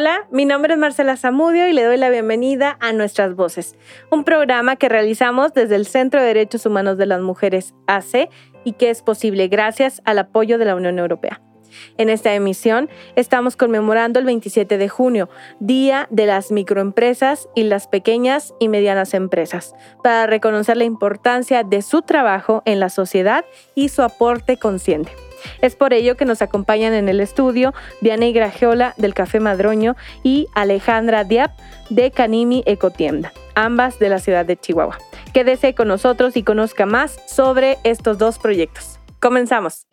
Hola, mi nombre es Marcela Zamudio y le doy la bienvenida a Nuestras Voces, un programa que realizamos desde el Centro de Derechos Humanos de las Mujeres AC y que es posible gracias al apoyo de la Unión Europea. En esta emisión estamos conmemorando el 27 de junio, Día de las Microempresas y las Pequeñas y Medianas Empresas, para reconocer la importancia de su trabajo en la sociedad y su aporte consciente. Es por ello que nos acompañan en el estudio Diana Gragiola del Café Madroño y Alejandra Diab de Canimi Ecotienda, ambas de la ciudad de Chihuahua. Quédese con nosotros y conozca más sobre estos dos proyectos. Comenzamos.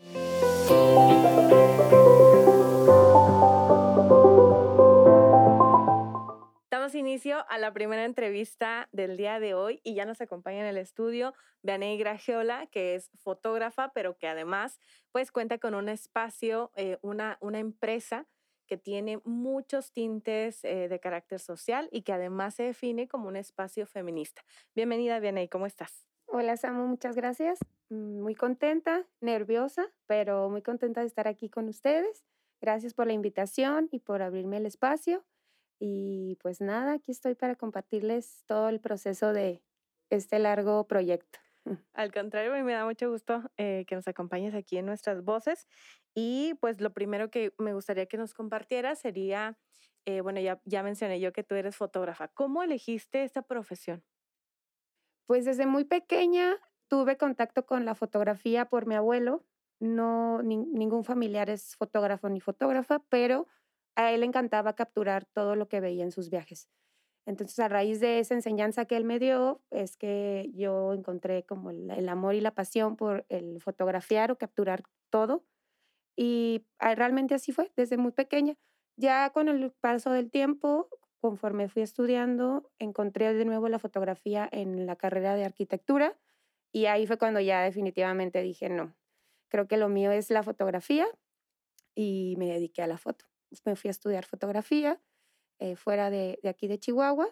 Inicio a la primera entrevista del día de hoy y ya nos acompaña en el estudio Vianey Gragiola, que es fotógrafa, pero que además pues cuenta con un espacio, eh, una, una empresa que tiene muchos tintes eh, de carácter social y que además se define como un espacio feminista. Bienvenida, Vianey, ¿cómo estás? Hola, Samu, muchas gracias. Mm, muy contenta, nerviosa, pero muy contenta de estar aquí con ustedes. Gracias por la invitación y por abrirme el espacio. Y pues nada, aquí estoy para compartirles todo el proceso de este largo proyecto. Al contrario, me da mucho gusto eh, que nos acompañes aquí en nuestras voces. Y pues lo primero que me gustaría que nos compartieras sería, eh, bueno, ya, ya mencioné yo que tú eres fotógrafa. ¿Cómo elegiste esta profesión? Pues desde muy pequeña tuve contacto con la fotografía por mi abuelo. No, ningún familiar es fotógrafo ni fotógrafa, pero a él le encantaba capturar todo lo que veía en sus viajes. Entonces, a raíz de esa enseñanza que él me dio, es que yo encontré como el, amor y la pasión por el fotografiar o capturar todo. Y ah, realmente así fue, desde muy pequeña. Ya con el paso del tiempo, conforme fui estudiando, encontré de nuevo la fotografía en la carrera de arquitectura y ahí fue cuando ya definitivamente dije, no, creo que lo mío es la fotografía y me dediqué a la foto me fui a estudiar fotografía eh, fuera de, de, aquí de Chihuahua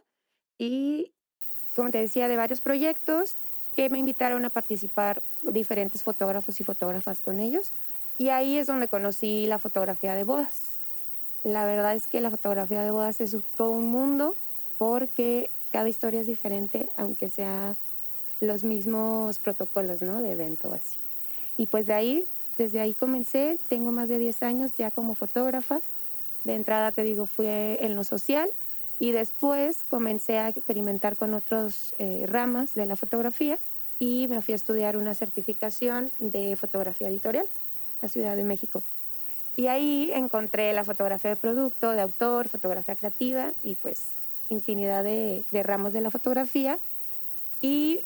y, como te decía, de varios proyectos que me invitaron a participar diferentes fotógrafos y fotógrafas con ellos. Y ahí es donde conocí la fotografía de bodas. La verdad es que la fotografía de bodas es todo un mundo porque cada historia es diferente, aunque sea los mismos protocolos ¿no? de evento así. Y pues de ahí, desde ahí comencé, tengo más de 10 años ya como fotógrafa de entrada, te digo, fui en lo social y después comencé a experimentar con otras eh, ramas de la fotografía y me fui a estudiar una certificación de fotografía editorial, la Ciudad de México. Y ahí encontré la fotografía de producto, de autor, fotografía creativa y pues infinidad de, ramos de la fotografía. Y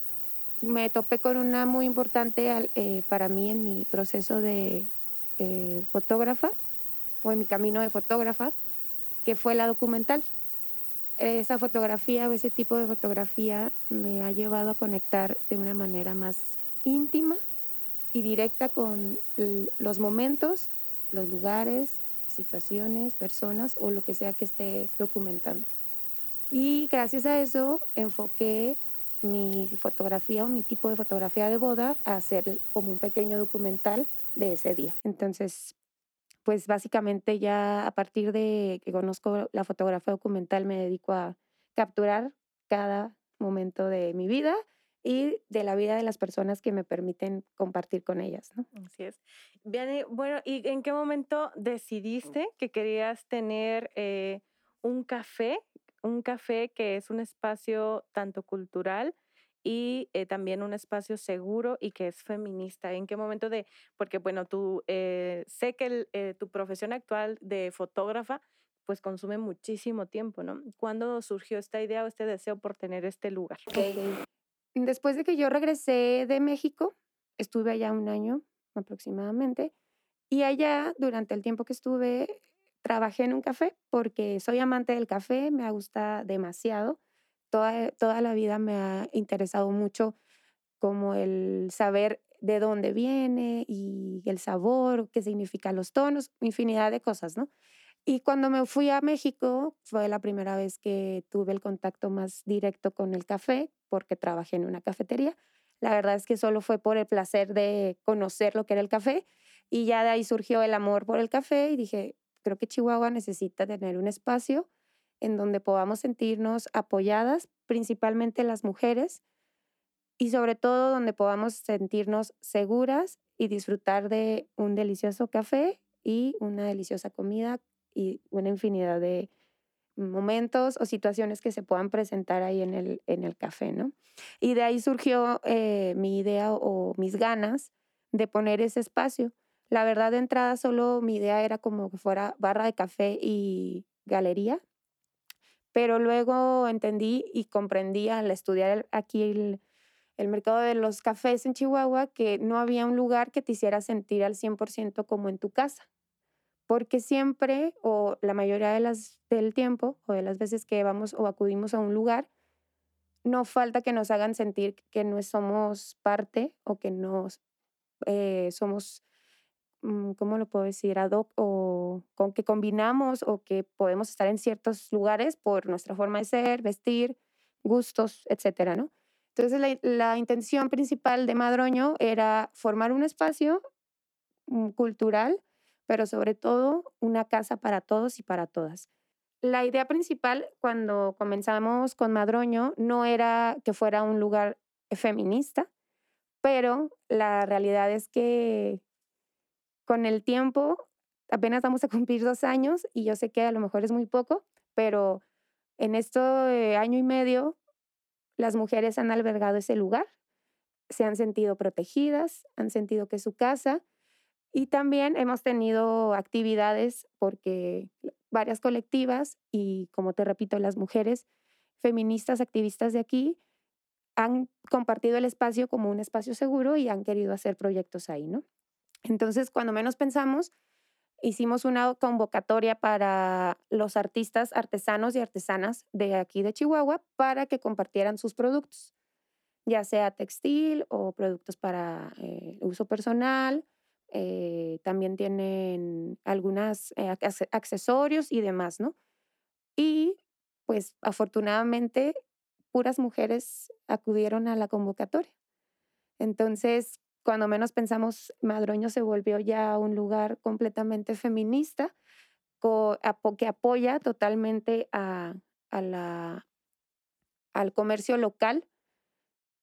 me topé con una muy importante eh, para mí en mi proceso de eh, fotógrafa, o en mi camino de fotógrafa, que fue la documental. Esa fotografía o ese tipo de fotografía me ha llevado a conectar de una manera más íntima y directa con los momentos, los lugares, situaciones, personas o lo que sea que esté documentando. Y gracias a eso enfoqué mi fotografía o mi tipo de fotografía de boda a hacer como un pequeño documental de ese día. Entonces, pues básicamente ya a partir de que conozco la fotografía documental me dedico a capturar cada momento de mi vida y de la vida de las personas que me permiten compartir con ellas. ¿no? Así es. Bien, bueno, ¿y en qué momento decidiste que querías tener eh, un café? Un café que es un espacio tanto cultural y eh, también un espacio seguro y que es feminista. ¿En qué momento de, porque bueno, tú eh, sé que eh, tu profesión actual de fotógrafa pues consume muchísimo tiempo, ¿no? ¿Cuándo surgió esta idea o este deseo por tener este lugar? después de que yo regresé de México, estuve allá un año aproximadamente, y allá, durante el tiempo que estuve, trabajé en un café porque soy amante del café, me gusta demasiado. Toda, toda la vida me ha interesado mucho como el saber de dónde viene y el sabor, qué significan los tonos, infinidad de cosas, ¿no? Y cuando me fui a México fue la primera vez que tuve el contacto más directo con el café porque trabajé en una cafetería. La verdad es que solo fue por el placer de conocer lo que era el café y ya de ahí surgió el amor por el café y dije, creo que Chihuahua necesita tener un espacio en donde podamos sentirnos apoyadas, principalmente las mujeres, y sobre todo donde podamos sentirnos seguras y disfrutar de un delicioso café y una deliciosa comida y una infinidad de momentos o situaciones que se puedan presentar ahí en el, en el café, ¿no? Y de ahí surgió eh, mi idea o mis ganas de poner ese espacio. La verdad, de entrada, solo mi idea era como que fuera barra de café y galería, pero luego entendí y comprendí al estudiar aquí el, mercado de los cafés en Chihuahua que no había un lugar que te hiciera sentir al 100% como en tu casa. Porque siempre, o la mayoría de las, del tiempo, o de las veces que vamos o acudimos a un lugar, no falta que nos hagan sentir que no somos parte o que no eh, somos ¿cómo lo puedo decir? Ad o con que combinamos o que podemos estar en ciertos lugares por nuestra forma de ser, vestir, gustos, etcétera, ¿no? Entonces, la, la intención principal de Madroño era formar un espacio mm, cultural, pero sobre todo una casa para todos y para todas. La idea principal cuando comenzamos con Madroño no era que fuera un lugar feminista, pero la realidad es que con el tiempo, apenas vamos a cumplir dos años y yo sé que a lo mejor es muy poco, pero en este año y medio las mujeres han albergado ese lugar, se han sentido protegidas, han sentido que es su casa y también hemos tenido actividades porque varias colectivas y como te repito, las mujeres feministas activistas de aquí han compartido el espacio como un espacio seguro y han querido hacer proyectos ahí, ¿no? Entonces, cuando menos pensamos, hicimos una convocatoria para los artistas, artesanos y artesanas de aquí de Chihuahua para que compartieran sus productos, ya sea textil o productos para eh, uso personal. Eh, también tienen algunos eh, accesorios y demás, ¿no? Y pues afortunadamente puras mujeres acudieron a la convocatoria. Entonces, cuando menos pensamos, Madroño se volvió ya un lugar completamente feminista que apoya totalmente a, la, al comercio local,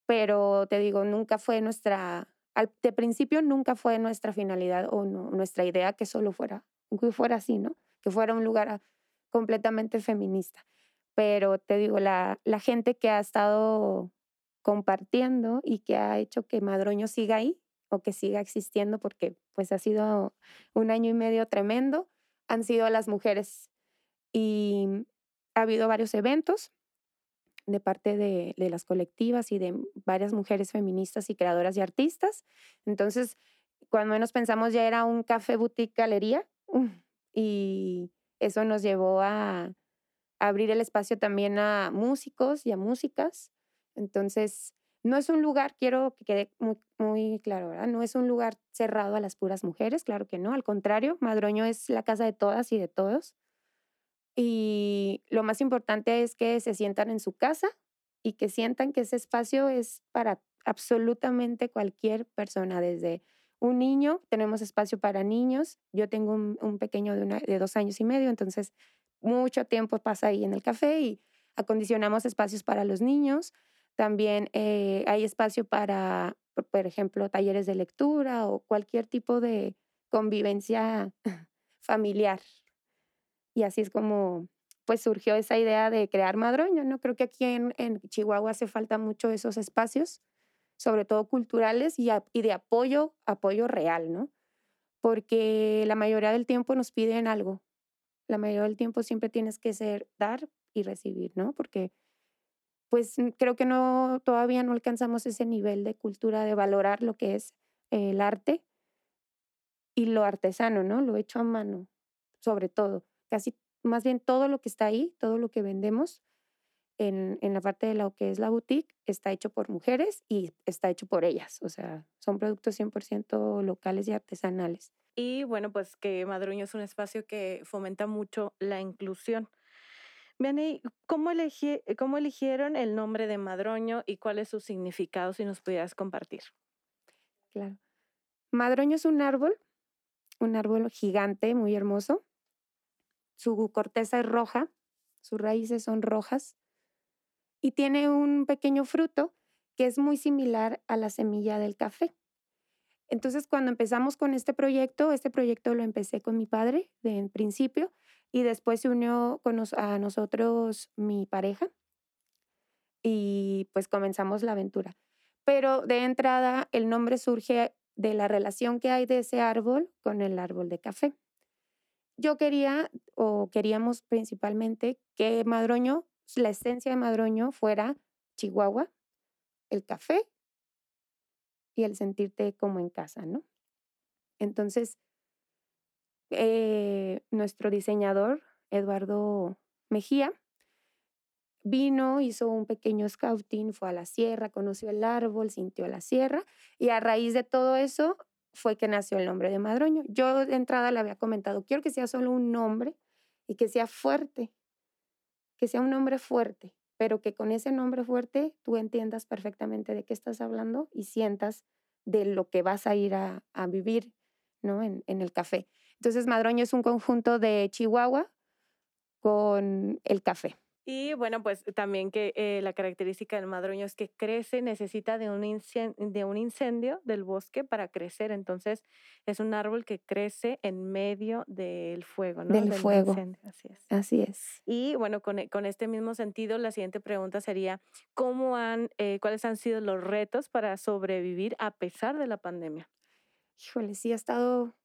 pero te digo, nunca fue nuestra, al, de principio nunca fue nuestra finalidad o nuestra idea que solo fuera, que fuera así, ¿no? Que fuera un lugar completamente feminista. Pero te digo, la, la gente que ha estado compartiendo y que ha hecho que Madroño siga ahí o que siga existiendo porque pues ha sido un año y medio tremendo, han sido las mujeres y ha habido varios eventos de parte de, las colectivas y de varias mujeres feministas y creadoras y artistas. Entonces, cuando menos pensamos ya era un café boutique galería y eso nos llevó a abrir el espacio también a músicos y a músicas entonces, no es un lugar, quiero que quede muy, claro, ¿verdad? No es un lugar cerrado a las puras mujeres, claro que no, al contrario, Madroño es la casa de todas y de todos. Y lo más importante es que se sientan en su casa y que sientan que ese espacio es para absolutamente cualquier persona, desde un niño, tenemos espacio para niños, yo tengo un, pequeño de, de dos años y medio, entonces mucho tiempo pasa ahí en el café y acondicionamos espacios para los niños, también eh, hay espacio para, por ejemplo, talleres de lectura o cualquier tipo de convivencia familiar. Y así es como pues surgió esa idea de crear Madroño, ¿no? Creo que aquí en, Chihuahua hace falta mucho esos espacios, sobre todo culturales y, y de apoyo, apoyo real, ¿no? Porque la mayoría del tiempo nos piden algo. La mayoría del tiempo siempre tienes que ser dar y recibir, ¿no? Porque pues creo que no, todavía no alcanzamos ese nivel de cultura de valorar lo que es el arte y lo artesano, ¿no? Lo hecho a mano, sobre todo. Casi, más bien todo lo que está ahí, todo lo que vendemos en, en la parte de lo que es la boutique, está hecho por mujeres y está hecho por ellas. O sea, son productos 100% locales y artesanales. Y bueno, pues que Madroño es un espacio que fomenta mucho la inclusión. ¿Cómo, ¿cómo eligieron el nombre de Madroño y cuál es su significado, si nos pudieras compartir? Claro. Madroño es un árbol, un árbol gigante, muy hermoso. Su corteza es roja, sus raíces son rojas y tiene un pequeño fruto que es muy similar a la semilla del café. Entonces, cuando empezamos con este proyecto, este proyecto lo empecé con mi padre de en principio y después se unió con a nosotros mi pareja y pues comenzamos la aventura. Pero de entrada el nombre surge de la relación que hay de ese árbol con el árbol de café. Yo quería o queríamos principalmente que Madroño, la esencia de Madroño fuera Chihuahua, el café y el sentirte como en casa, ¿no? Entonces, eh, nuestro diseñador, Eduardo Mejía, vino, hizo un pequeño scouting, fue a la sierra, conoció el árbol, sintió la sierra y a raíz de todo eso fue que nació el nombre de Madroño. Yo de entrada le había comentado, quiero que sea solo un nombre y que sea fuerte, que sea un nombre fuerte, pero que con ese nombre fuerte tú entiendas perfectamente de qué estás hablando y sientas de lo que vas a ir a, vivir ¿no? en, en el café. Entonces, Madroño es un conjunto de Chihuahua con el café. Y bueno, pues también que eh, la característica del madroño es que crece, necesita de un, incendio, de un incendio del bosque para crecer. Entonces es un árbol que crece en medio del fuego, ¿no? Del, fuego. Así es. Así es. Y bueno, con, e, con, este mismo sentido, la siguiente pregunta sería, ¿cómo han, eh, cuáles han sido los retos para sobrevivir a pesar de la pandemia? Híjole, sí ha estado,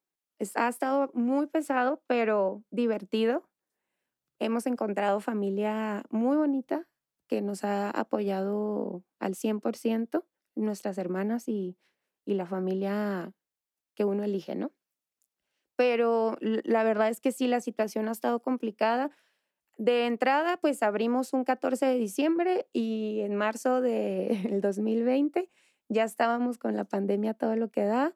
ha estado muy pesado, pero divertido hemos encontrado familia muy bonita que nos ha apoyado al 100%, nuestras hermanas y, y la familia que uno elige, ¿no? Pero la verdad es que sí, la situación ha estado complicada. De entrada, pues abrimos un 14 de diciembre y en marzo del 2020 ya estábamos con la pandemia todo lo que da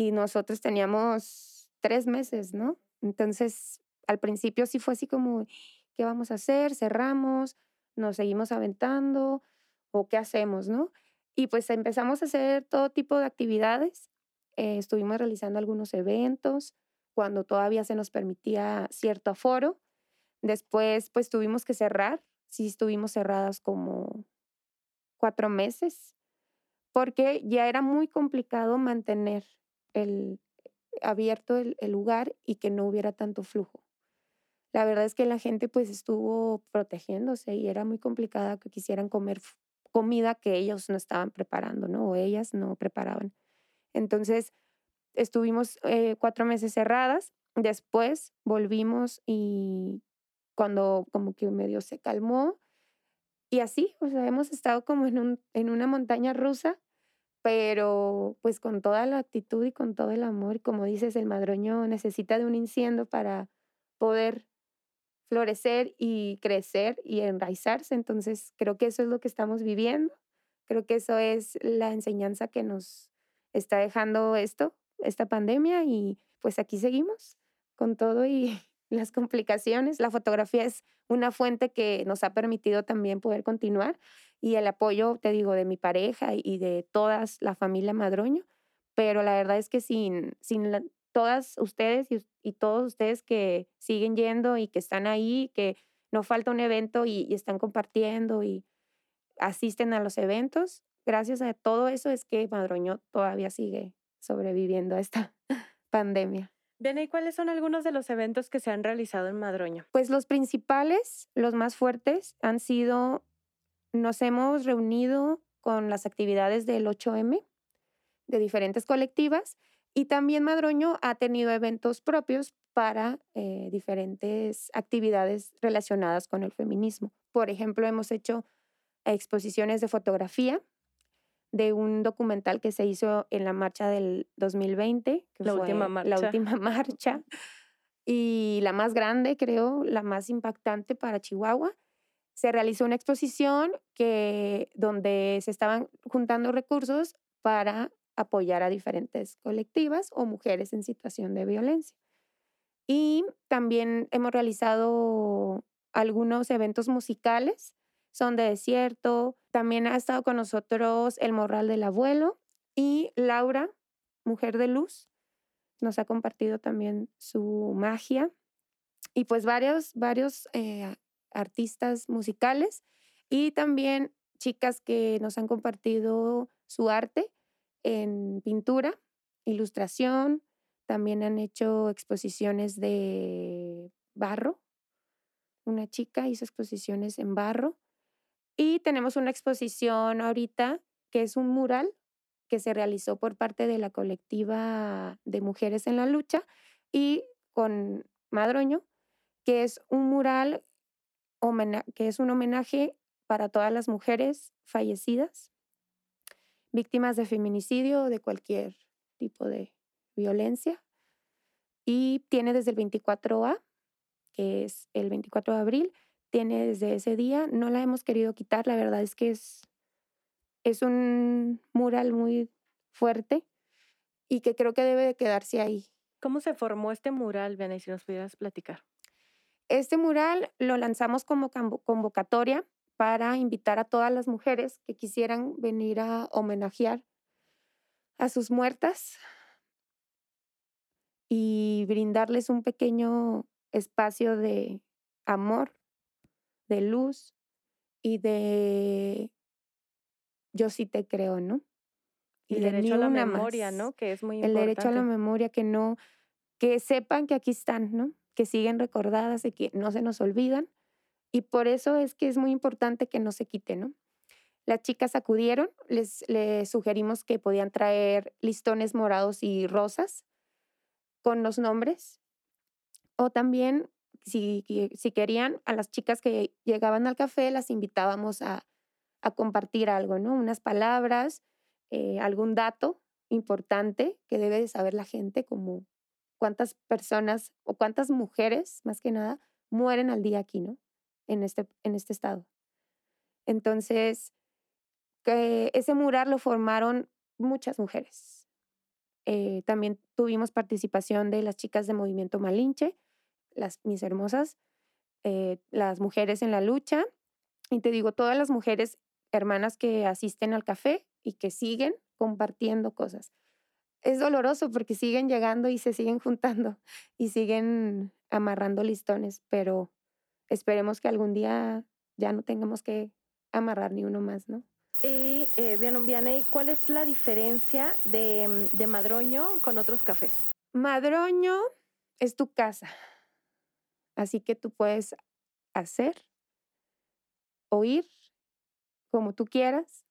y nosotros teníamos tres meses, ¿no? Entonces, al principio sí fue así como, ¿qué vamos a hacer? ¿Cerramos? ¿Nos seguimos aventando? ¿O qué hacemos, no? Y pues empezamos a hacer todo tipo de actividades. Eh, estuvimos realizando algunos eventos cuando todavía se nos permitía cierto aforo. Después, pues tuvimos que cerrar. Sí, estuvimos cerradas como cuatro meses porque ya era muy complicado mantener el, abierto el lugar y que no hubiera tanto flujo la verdad es que la gente pues estuvo protegiéndose y era muy complicada que quisieran comer comida que ellos no estaban preparando, ¿no? O ellas no preparaban. Entonces, estuvimos eh, cuatro meses cerradas, después volvimos y cuando como que medio se calmó, y así, o sea, hemos estado como en, un, en una montaña rusa, pero pues con toda la actitud y con todo el amor, como dices, el madroño necesita de un incendio para poder florecer y crecer y enraizarse. Entonces, creo que eso es lo que estamos viviendo. Creo que eso es la enseñanza que nos está dejando esto, esta pandemia y pues aquí seguimos con todo y las complicaciones. La fotografía es una fuente que nos ha permitido también poder continuar y el apoyo, te digo, de mi pareja y de toda la familia Madroño, pero la verdad es que sin, sin todas ustedes y, todos ustedes que siguen yendo y que están ahí, que no falta un evento y, están compartiendo y asisten a los eventos. Gracias a todo eso es que Madroño todavía sigue sobreviviendo a esta pandemia. Bien, ¿y cuáles son algunos de los eventos que se han realizado en Madroño? Pues los principales, los más fuertes, han sido, nos hemos reunido con las actividades del 8M de diferentes colectivas y también Madroño ha tenido eventos propios para eh, diferentes actividades relacionadas con el feminismo. Por ejemplo, hemos hecho exposiciones de fotografía de un documental que se hizo en la marcha del 2020, que La fue última marcha. la última marcha y la más grande, creo, la más impactante para Chihuahua. Se realizó una exposición que, donde se estaban juntando recursos para apoyar a diferentes colectivas o mujeres en situación de violencia. Y también hemos realizado algunos eventos musicales, son de desierto. También ha estado con nosotros el Morral del Abuelo y Laura, Mujer de Luz, nos ha compartido también su magia. Y pues varios, varios eh, artistas musicales y también chicas que nos han compartido su arte en pintura, ilustración, también han hecho exposiciones de barro. Una chica hizo exposiciones en barro. Y tenemos una exposición ahorita que es un mural que se realizó por parte de la colectiva de mujeres en la lucha y con Madroño, que es un mural que es un homenaje para todas las mujeres fallecidas, víctimas de feminicidio o de cualquier tipo de violencia. Y tiene desde el 24A, que es el 24 de abril, tiene desde ese día. No la hemos querido quitar, la verdad es que es, es un mural muy fuerte y que creo que debe de quedarse ahí. ¿Cómo se formó este mural, Vianney, si nos pudieras platicar? Este mural lo lanzamos como convocatoria para invitar a todas las mujeres que quisieran venir a homenajear a sus muertas y brindarles un pequeño espacio de amor, de luz y de yo sí te creo, ¿no? Y, el derecho a la memoria, ¿no? Que es muy importante. El derecho a la memoria, que no, que sepan que aquí están, ¿no? Que siguen recordadas y que no se nos olvidan. Y por eso es que es muy importante que no se quite, ¿no? Las chicas acudieron, les, les sugerimos que podían traer listones morados y rosas con los nombres. O también, si, si querían, a las chicas que llegaban al café las invitábamos a, a compartir algo, ¿no? Unas palabras, eh, algún dato importante que debe de saber la gente, como cuántas personas o cuántas mujeres, más que nada, mueren al día aquí, ¿no? En este, en este estado. Entonces, que ese mural lo formaron muchas mujeres. Eh, también tuvimos participación de las chicas de Movimiento Malinche, las mis hermosas, eh, las mujeres en la lucha. Y te digo, todas las mujeres hermanas que asisten al café y que siguen compartiendo cosas. Es doloroso porque siguen llegando y se siguen juntando y siguen amarrando listones, pero esperemos que algún día ya no tengamos que amarrar ni uno más, ¿no? Y, eh, Vianey, ¿cuál es la diferencia de, de Madroño con otros cafés? Madroño es tu casa, así que tú puedes hacer, oír como tú quieras,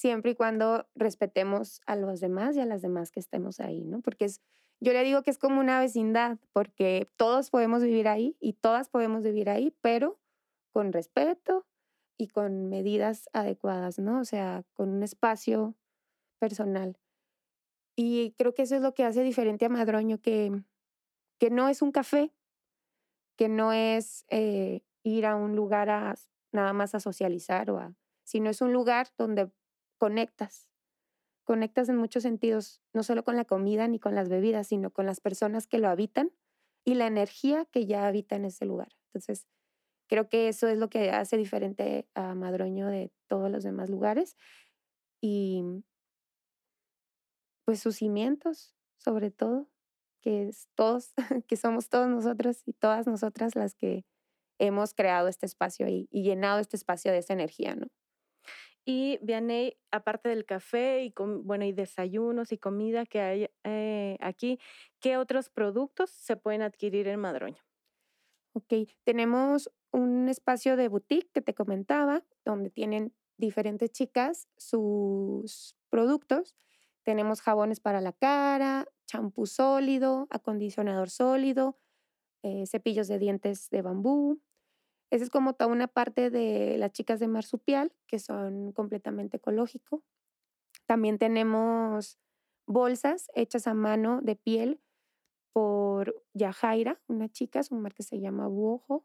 siempre y cuando respetemos a los demás y a las demás que estemos ahí, ¿no? Porque es, yo le digo que es como una vecindad, porque todos podemos vivir ahí y todas podemos vivir ahí, pero con respeto y con medidas adecuadas, ¿no? O sea, con un espacio personal. Y creo que eso es lo que hace diferente a Madroño, que, que no es un café, que no es eh, ir a un lugar a nada más a socializar o a, sino es un lugar donde conectas, conectas en muchos sentidos, no solo con la comida ni con las bebidas, sino con las personas que lo habitan y la energía que ya habita en ese lugar. Entonces, creo que eso es lo que hace diferente a Madroño de todos los demás lugares. Y pues sus cimientos, sobre todo, que es todos, que somos todos nosotros y todas nosotras las que hemos creado este espacio y, y llenado este espacio de esa energía, ¿no? Y Vianey, aparte del café y, bueno, y desayunos y comida que hay eh, aquí, ¿qué otros productos se pueden adquirir en Madroño? Ok, tenemos un espacio de boutique que te comentaba, donde tienen diferentes chicas sus productos. Tenemos jabones para la cara, champú sólido, acondicionador sólido, eh, cepillos de dientes de bambú, Esa es como toda una parte de las chicas de marsupial, que son completamente ecológico. También tenemos bolsas hechas a mano de piel por Yajaira, una chica, su marca se llama Buojo,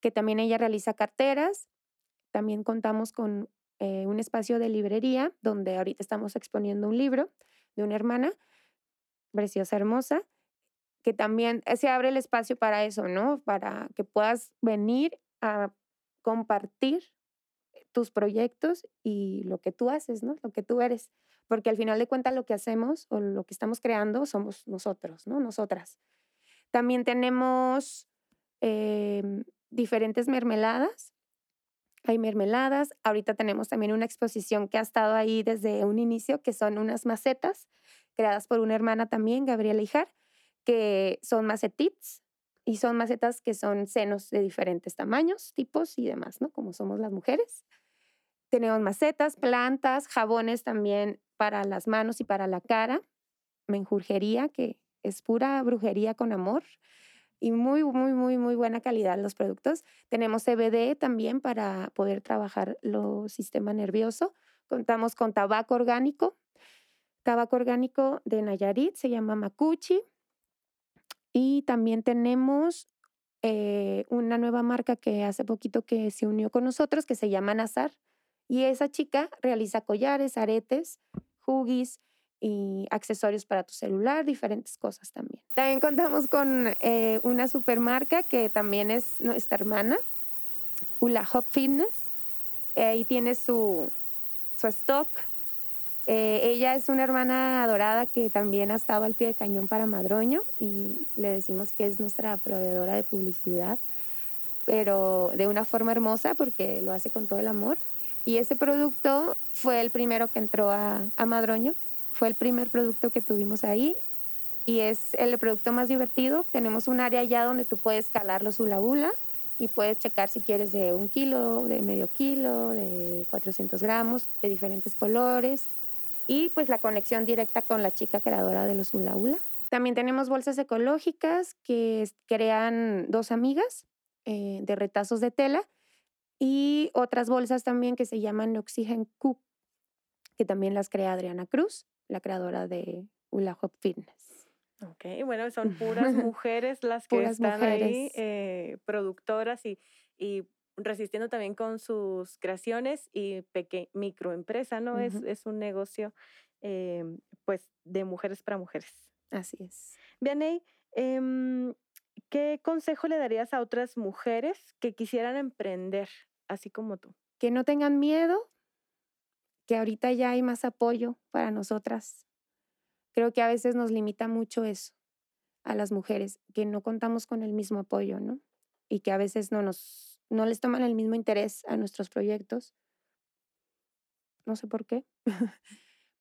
que también ella realiza carteras. También contamos con eh, un espacio de librería donde ahorita estamos exponiendo un libro de una hermana, preciosa, hermosa, que también se abre el espacio para eso, ¿no? Para que puedas venir a compartir tus proyectos y lo que tú haces, ¿no? Lo que tú eres. Porque al final de cuentas lo que hacemos o lo que estamos creando somos nosotros, ¿no? Nosotras. También tenemos em, diferentes mermeladas. Hay mermeladas. Ahorita tenemos también una exposición que ha estado ahí desde un inicio, que son unas macetas creadas por una hermana también, Gabriela Ijar, que son macetits y son macetas que son senos de diferentes tamaños, tipos y demás, ¿no? Como somos las mujeres. Tenemos macetas, plantas, jabones también para las manos y para la cara, menjurjería, que es pura brujería con amor y muy, muy, muy, muy buena calidad los productos. Tenemos CBD también para poder trabajar el sistema nervioso. Contamos con tabaco orgánico, tabaco orgánico de Nayarit, se llama Macuchi. Y también tenemos eh, una nueva marca que hace poquito que se unió con nosotros, que se llama Nazar. Y esa chica realiza collares, aretes, huggies y accesorios para tu celular, diferentes cosas también. También contamos con eh, una supermarca que también es nuestra hermana, Ula Hop Fitness. Ahí tiene su, su stock. Eh, ella es una hermana adorada que también ha estado al pie de cañón para Madroño y le decimos que es nuestra proveedora de publicidad, pero de una forma hermosa porque lo hace con todo el amor. Y ese producto fue el primero que entró a, Madroño, fue el primer producto que tuvimos ahí y es el producto más divertido. Tenemos un área allá donde tú puedes calar los hula hula y puedes checar si quieres de un kilo, de medio kilo, de 400 gramos, de diferentes colores y pues la conexión directa con la chica creadora de los hula hula. También tenemos bolsas ecológicas que crean dos amigas eh, de retazos de tela y otras bolsas también que se llaman Oxygen Cook, que también las crea Adriana Cruz, la creadora de Hula Hop Fitness. Ok, bueno, son puras mujeres las que están ahí, eh, productoras y, y resistiendo también con sus creaciones y microempresa, ¿no? es, es, un negocio eh, pues de mujeres para mujeres. Así es. Vianey, eh, ¿Qué consejo le darías a otras mujeres que quisieran emprender, así como tú? Que no tengan miedo, que ahorita ya hay más apoyo para nosotras. Creo que a veces nos limita mucho eso a las mujeres, que no contamos con el mismo apoyo, ¿no? Y que a veces no nos no les toman el mismo interés a nuestros proyectos. No sé por qué.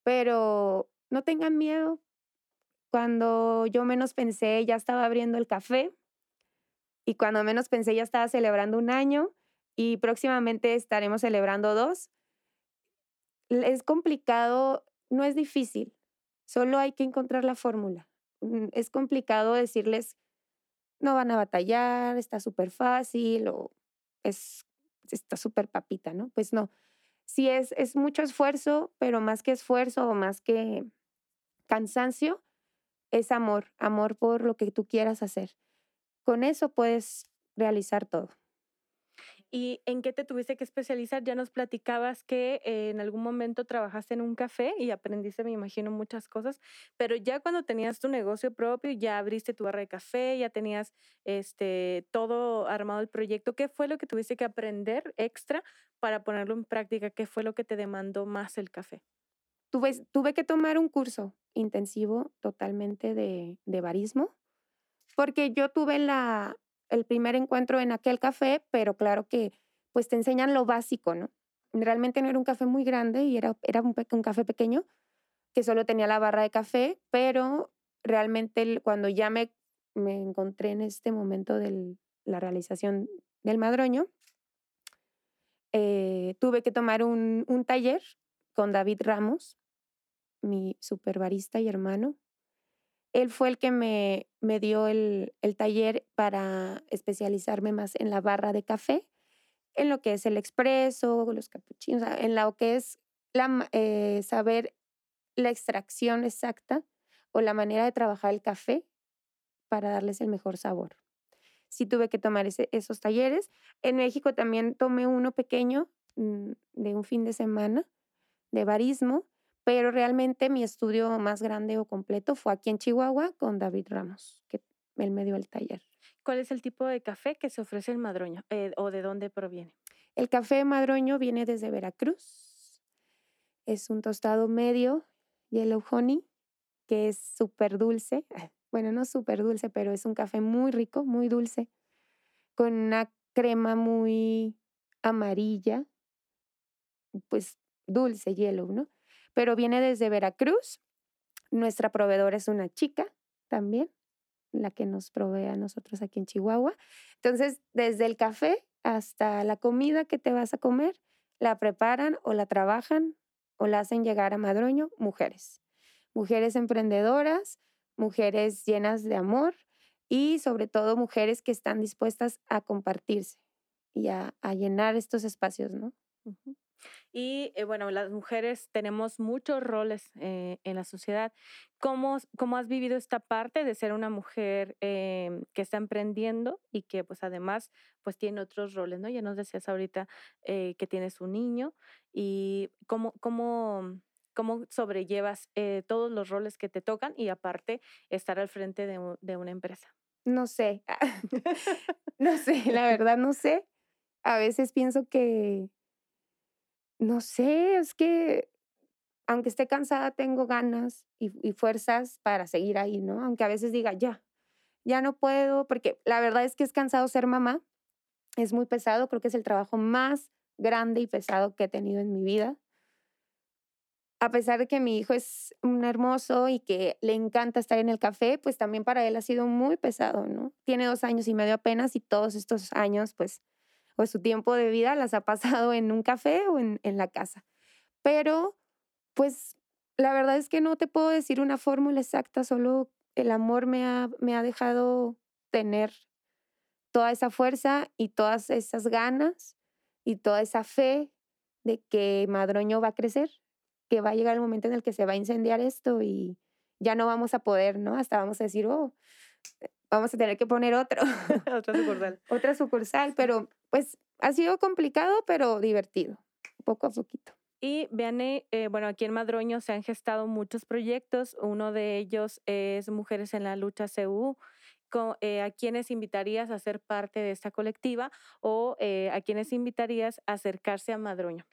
Pero no tengan miedo, cuando yo menos pensé, ya estaba abriendo el café y cuando menos pensé, ya estaba celebrando un año y próximamente estaremos celebrando dos. Es complicado, no es difícil, solo hay que encontrar la fórmula. Mm, es complicado decirles, no van a batallar, está súper fácil es, está súper papita, ¿no? Pues no, sí es, es mucho esfuerzo, pero más que esfuerzo o más que cansancio, es amor, amor por lo que tú quieras hacer. Con eso puedes realizar todo. ¿Y en qué te tuviste que especializar? Ya nos platicabas que eh, en algún momento trabajaste en un café y aprendiste, me imagino, muchas cosas, pero ya cuando tenías tu negocio propio, ya abriste tu barra de café, ya tenías este, todo armado el proyecto, ¿qué fue lo que tuviste que aprender extra para ponerlo en práctica? ¿Qué fue lo que te demandó más el café? Tuve, tuve que tomar un curso intensivo totalmente de, de barismo, porque yo tuve la, el primer encuentro en aquel café, pero claro que pues te enseñan lo básico, ¿no? Realmente no era un café muy grande y era, era un, café pequeño que solo tenía la barra de café, pero realmente cuando ya me, me encontré en este momento de la realización del madroño, eh, tuve que tomar un, un taller con David Ramos, mi super barista y hermano. Él fue el que me, me dio el, el taller para especializarme más en la barra de café, en lo que es el expreso, los capuchinos, en lo que es la, eh, saber la extracción exacta o la manera de trabajar el café para darles el mejor sabor. Sí tuve que tomar esos talleres. En México también tomé uno pequeño mm, de un fin de semana de barismo, pero realmente mi estudio más grande o completo fue aquí en Chihuahua con David Ramos, que él me dio el taller. ¿Cuál es el tipo de café que se ofrece en Madroño eh, o de dónde proviene? El café madroño viene desde Veracruz. Es un tostado medio, yellow honey, que es súper dulce. Bueno, no súper dulce, pero es un café muy rico, muy dulce, con una crema muy amarilla, pues dulce, yellow, ¿no? Pero viene desde Veracruz. Nuestra proveedora es una chica también, la que nos provee a nosotros aquí en Chihuahua. Entonces, desde el café hasta la comida que te vas a comer, la preparan o la trabajan o la hacen llegar a Madroño mujeres. Mujeres emprendedoras, mujeres llenas de amor y sobre todo mujeres que están dispuestas a compartirse y a, llenar estos espacios, ¿no? Y eh, bueno, las mujeres tenemos muchos roles eh, en la sociedad. ¿Cómo, ¿Cómo, has vivido esta parte de ser una mujer em, que está emprendiendo y que pues además pues tiene otros roles, ¿no? Ya nos decías ahorita eh, que tienes un niño y cómo, cómo, cómo sobrellevas todos los roles que te tocan y aparte estar al frente de, de una empresa. No sé, no sé, la verdad no sé. A veces pienso que no sé, es que aunque esté cansada, tengo ganas y, fuerzas para seguir ahí, ¿no? Aunque a veces diga, ya, ya no puedo, porque la verdad es que es cansado ser mamá, es muy pesado, creo que es el trabajo más grande y pesado que he tenido en mi vida. A pesar de que mi hijo es un hermoso y que le encanta estar en el café, pues también para él ha sido muy pesado, ¿no? Tiene dos años y medio apenas y todos estos años, pues o su tiempo de vida las ha pasado en un café o en, la casa. Pero, pues, la verdad es que no te puedo decir una fórmula exacta, solo el amor me ha, me ha dejado tener toda esa fuerza y todas esas ganas y toda esa fe de que Madroño va a crecer, que va a llegar el momento en el que se va a incendiar esto y ya no vamos a poder, ¿no? Hasta vamos a decir, oh, vamos a tener que poner otro. Otra sucursal. Otra sucursal, pero pues ha sido complicado, pero divertido, poco a poquito. Y Viane, eh, bueno, aquí en Madroño se han gestado muchos proyectos. Uno de ellos es Mujeres en la Lucha CU. Eh, ¿A quiénes invitarías a ser parte de esta colectiva o eh, a quiénes invitarías a acercarse a Madroño?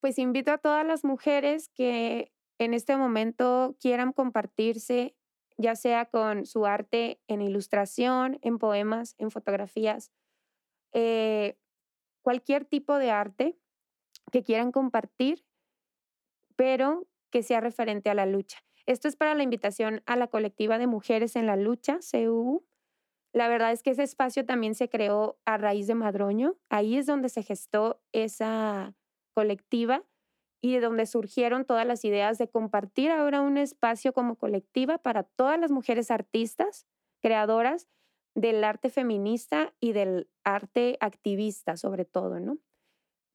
Pues invito a todas las mujeres que en este momento quieran compartirse ya sea con su arte en ilustración, en poemas, en fotografías, eh, cualquier tipo de arte que quieran compartir, pero que sea referente a la lucha. Esto es para la invitación a la colectiva de mujeres en la lucha, CU. La verdad es que ese espacio también se creó a raíz de Madroño. Ahí es donde se gestó esa colectiva y de donde surgieron todas las ideas de compartir ahora un espacio como colectiva para todas las mujeres artistas, creadoras del arte feminista y del arte activista sobre todo, ¿no?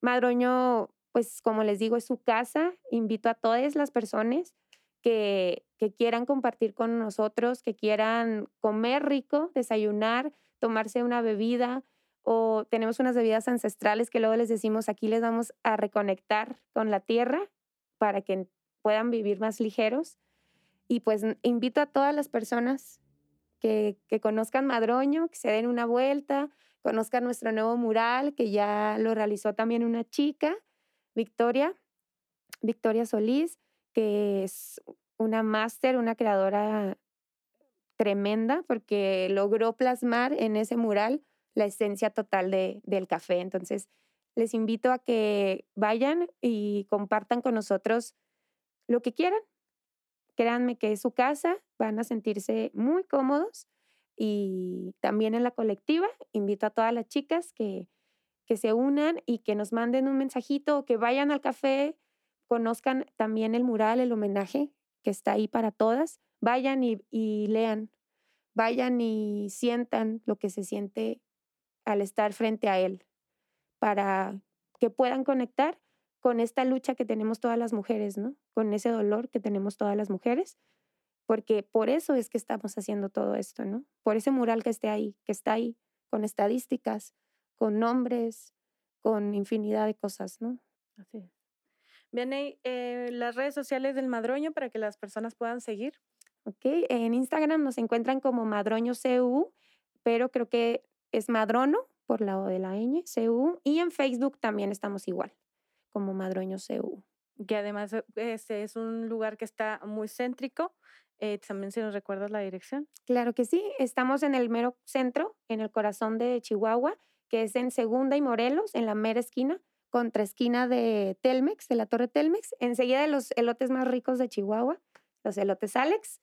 Madroño, pues como les digo, es su casa. Invito a todas las personas que, que quieran compartir con nosotros, que quieran comer rico, desayunar, tomarse una bebida, o tenemos unas bebidas ancestrales que luego les decimos aquí les vamos a reconectar con la tierra para que puedan vivir más ligeros. Y pues invito a todas las personas que, que conozcan Madroño, que se den una vuelta, conozcan nuestro nuevo mural que ya lo realizó también una chica, Victoria, Victoria Solís, que es una máster, una creadora tremenda porque logró plasmar en ese mural la esencia total de, del café. Entonces, les invito a que vayan y compartan con nosotros lo que quieran. Créanme que es su casa, van a sentirse muy cómodos y también en la colectiva invito a todas las chicas que, que se unan y que nos manden un mensajito o que vayan al café, conozcan también el mural, el homenaje que está ahí para todas. Vayan y, y lean, vayan y sientan lo que se siente al estar frente a él, para que puedan conectar con esta lucha que tenemos todas las mujeres, ¿no? Con ese dolor que tenemos todas las mujeres, porque por eso es que estamos haciendo todo esto, ¿no? Por ese mural que esté ahí, que está ahí, con estadísticas, con nombres, con infinidad de cosas, ¿no? Así es. Viene eh, las redes sociales del Madroño para que las personas puedan seguir. Ok, en Instagram nos encuentran como Madroño CU, pero creo que es Madrono por lado de la ñ, CU, y en Facebook también estamos igual, como Madroño CU. Que además este es un lugar que está muy céntrico. Eh, también si nos recuerdas la dirección. Claro que sí, estamos en el mero centro, en el corazón de Chihuahua, que es en Segunda y Morelos, en la mera esquina contra esquina de Telmex, de la Torre Telmex, enseguida de los elotes más ricos de Chihuahua, los elotes Alex.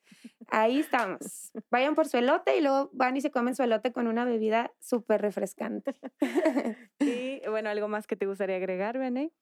Ahí estamos. Vayan por su elote y luego van y se comen su elote con una bebida súper refrescante. y bueno, ¿algo más que te gustaría agregar, Bene?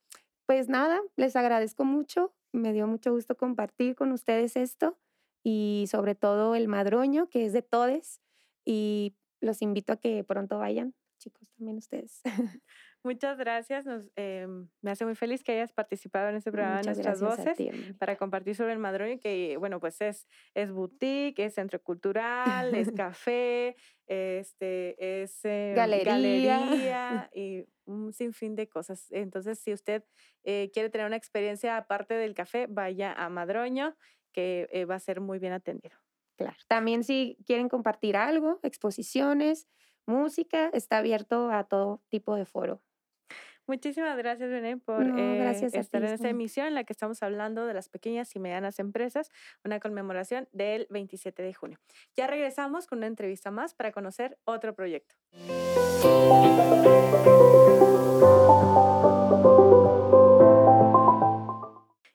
Pues nada, les agradezco mucho. Me dio mucho gusto compartir con ustedes esto y sobre todo el madroño, que es de todes. Y los invito a que pronto vayan, chicos, también ustedes. Muchas gracias. Em, me hace muy feliz que hayas participado en este programa Nuestras Voces para compartir sobre el Madroño, que bueno, pues es, es boutique, es centro cultural, es café, este, es em, galería. y un sinfín de cosas. Entonces, si usted eh, quiere tener una experiencia aparte del café, vaya a Madroño, que eh, va a ser muy bien atendido. Claro. También si quieren compartir algo, exposiciones, música, está abierto a todo tipo de foro. Muchísimas gracias, René, por eh, estar en esta emisión en la que estamos hablando de las pequeñas y medianas empresas, una conmemoración del 27 de junio. Ya regresamos con una entrevista más para conocer otro proyecto.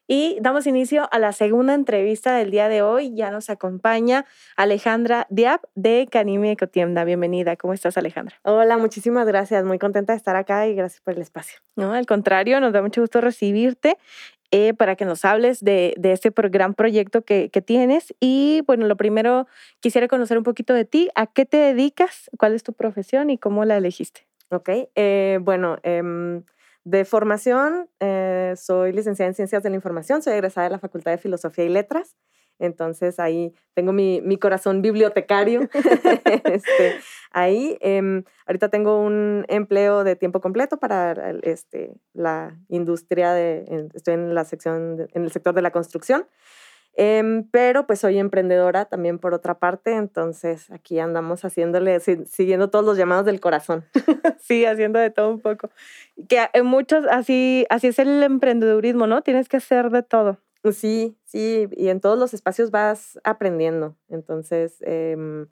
Y damos inicio a la segunda entrevista del día de hoy. Ya nos acompaña Alejandra Diab de Canimi Ecotienda. Bienvenida. ¿Cómo estás, Alejandra? Hola, muchísimas gracias. Muy contenta de estar acá y gracias por el espacio. No, al contrario, nos da mucho gusto recibirte. Eh, para que nos hables de, de este gran proyecto que, que, tienes. Y bueno, lo primero, quisiera conocer un poquito de ti. ¿A qué te dedicas? ¿Cuál es tu profesión y cómo la elegiste? Ok, eh, bueno, eh, de formación, eh, soy licenciada en Ciencias de la Información, soy egresada de la Facultad de Filosofía y Letras. Entonces ahí tengo mi, mi corazón bibliotecario. este, ahí, eh, ahorita tengo un empleo de tiempo completo para este, la industria de, estoy en la sección, en el sector de la construcción. Em, pero pues soy emprendedora también por otra parte, entonces aquí andamos haciéndole, siguiendo todos los llamados del corazón. sí, haciendo de todo un poco. Que en muchos, así, así es el emprendedurismo, ¿no? Tienes que hacer de todo. Sí, sí, y en todos los espacios vas aprendiendo. Entonces, em,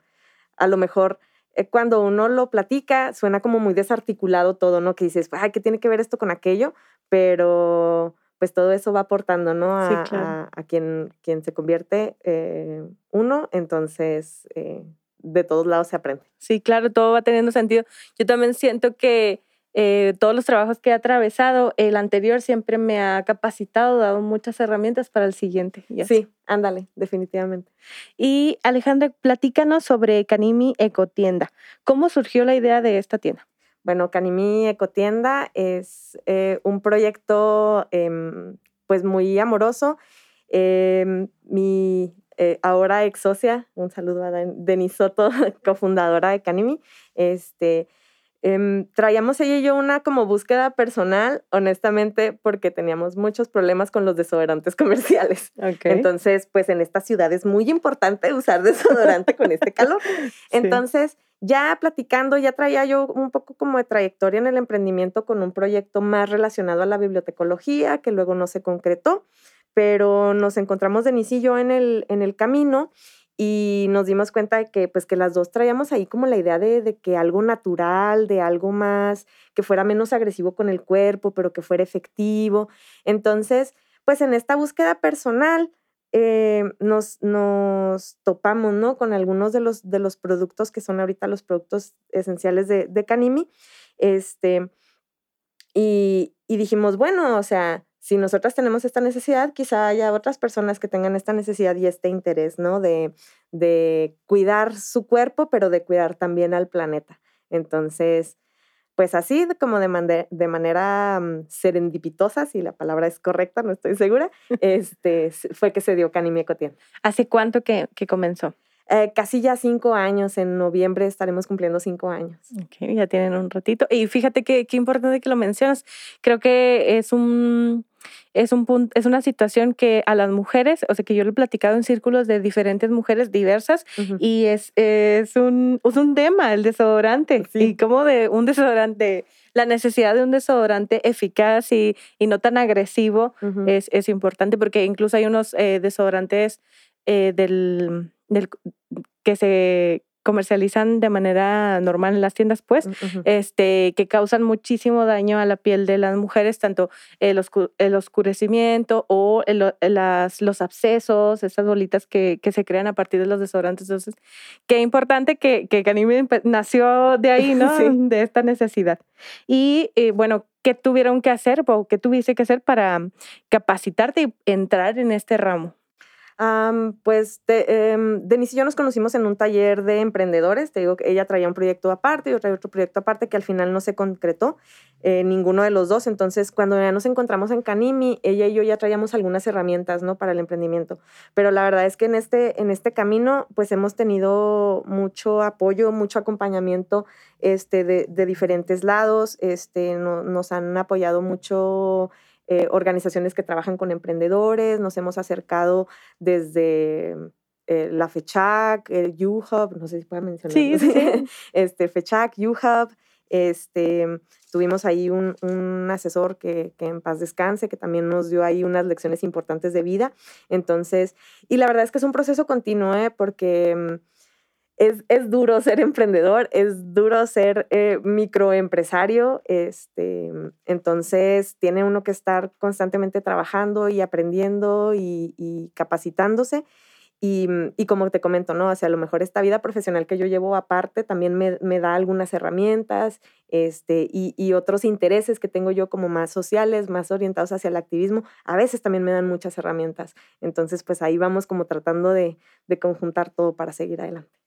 a lo mejor eh, cuando uno lo platica, suena como muy desarticulado todo, ¿no? Que dices, ay, ¿qué tiene que ver esto con aquello? Pero pues todo eso va aportando, ¿no? A, a, quien, quien se convierte eh, uno, entonces eh, de todos lados se aprende. Sí, claro, todo va teniendo sentido. Yo también siento que eh, todos los trabajos que he atravesado, el anterior siempre me ha capacitado, dado muchas herramientas para el siguiente. Sí, ándale, definitivamente. Y Alejandra, platícanos sobre Canimi Ecotienda. ¿Cómo surgió la idea de esta tienda? Bueno, Canimi Ecotienda es eh, un proyecto em, pues muy amoroso. Em, mi eh, ahora ex socia, un saludo a Denise Soto, cofundadora de Canimi, este, em, traíamos ella y yo una como búsqueda personal, honestamente, porque teníamos muchos problemas con los desodorantes comerciales. Entonces, pues en esta ciudad es muy importante usar desodorante con este calor. Entonces, ya platicando, ya traía yo un poco como de trayectoria en el emprendimiento con un proyecto más relacionado a la bibliotecología, que luego no se concretó, pero nos encontramos Denise y yo en el, en el camino y nos dimos cuenta de que pues que las dos traíamos ahí como la idea de, de, que algo natural, de algo más, que fuera menos agresivo con el cuerpo, pero que fuera efectivo. Entonces, pues en esta búsqueda personal, eh, nos, nos, topamos ¿no? con algunos de los, de los productos que son ahorita los productos esenciales de, de Canimi. Este, y, y dijimos, bueno, o sea, si nosotras tenemos esta necesidad, quizá haya otras personas que tengan esta necesidad y este interés, ¿no? De, de cuidar su cuerpo, pero de cuidar también al planeta. Entonces, pues así como de, de manera mm, serendipitosa, si la palabra es correcta, no estoy segura, este, fue que se dio Canimi Ecotien. ¿Hace cuánto que, que comenzó? Eh, casi ya cinco años, en noviembre estaremos cumpliendo cinco años. Ok, ya tienen un ratito. Y fíjate que qué importante que lo mencionas. Creo que es un, es un punto, es una situación que a las mujeres, o sea, que yo lo he platicado en círculos de diferentes mujeres diversas y es, es, un, es un tema, el desodorante. Y como de un desodorante, la necesidad de un desodorante eficaz y, y no tan agresivo es, es, importante porque incluso hay unos eh, desodorantes eh, del del, que se comercializan de manera normal en las tiendas, pues, este, que causan muchísimo daño a la piel de las mujeres, tanto el, el oscurecimiento o las, los abscesos, esas bolitas que, que, se crean a partir de los desodorantes. Entonces, qué importante que, que nació de ahí, ¿no? De esta necesidad. Y eh, bueno, ¿qué tuvieron que hacer o qué tuviste que hacer para capacitarte y entrar en este ramo? Pues em, Denise y yo nos conocimos en un taller de emprendedores. Te digo que ella traía un proyecto aparte, yo traía otro proyecto aparte que al final no se concretó eh, ninguno de los dos. Entonces, cuando ya nos encontramos en Canimi, ella y yo ya traíamos algunas herramientas ¿no? para el emprendimiento. Pero la verdad es que en este, en este camino, pues hemos tenido mucho apoyo, mucho acompañamiento este, de, de diferentes lados. Este, nos han apoyado mucho eh, organizaciones que trabajan con emprendedores, nos hemos acercado desde eh, la FECHAC, el UHub, no sé si puedo mencionar. Sí, sí. este, FECHAC, UHub, este, tuvimos ahí un, un asesor que, que, en paz descanse, que también nos dio ahí unas lecciones importantes de vida. Entonces, y la verdad es que es un proceso continuo, ¿eh? porque mm, es, duro ser emprendedor, es duro ser eh, microempresario, este, entonces tiene uno que estar constantemente trabajando y aprendiendo y, capacitándose. Y, como te comento, ¿no? O sea, a lo mejor esta vida profesional que yo llevo aparte también me, da algunas herramientas este, y, otros intereses que tengo yo como más sociales, más orientados hacia el activismo, a veces también me dan muchas herramientas. Entonces, pues ahí vamos como tratando de conjuntar todo para seguir adelante.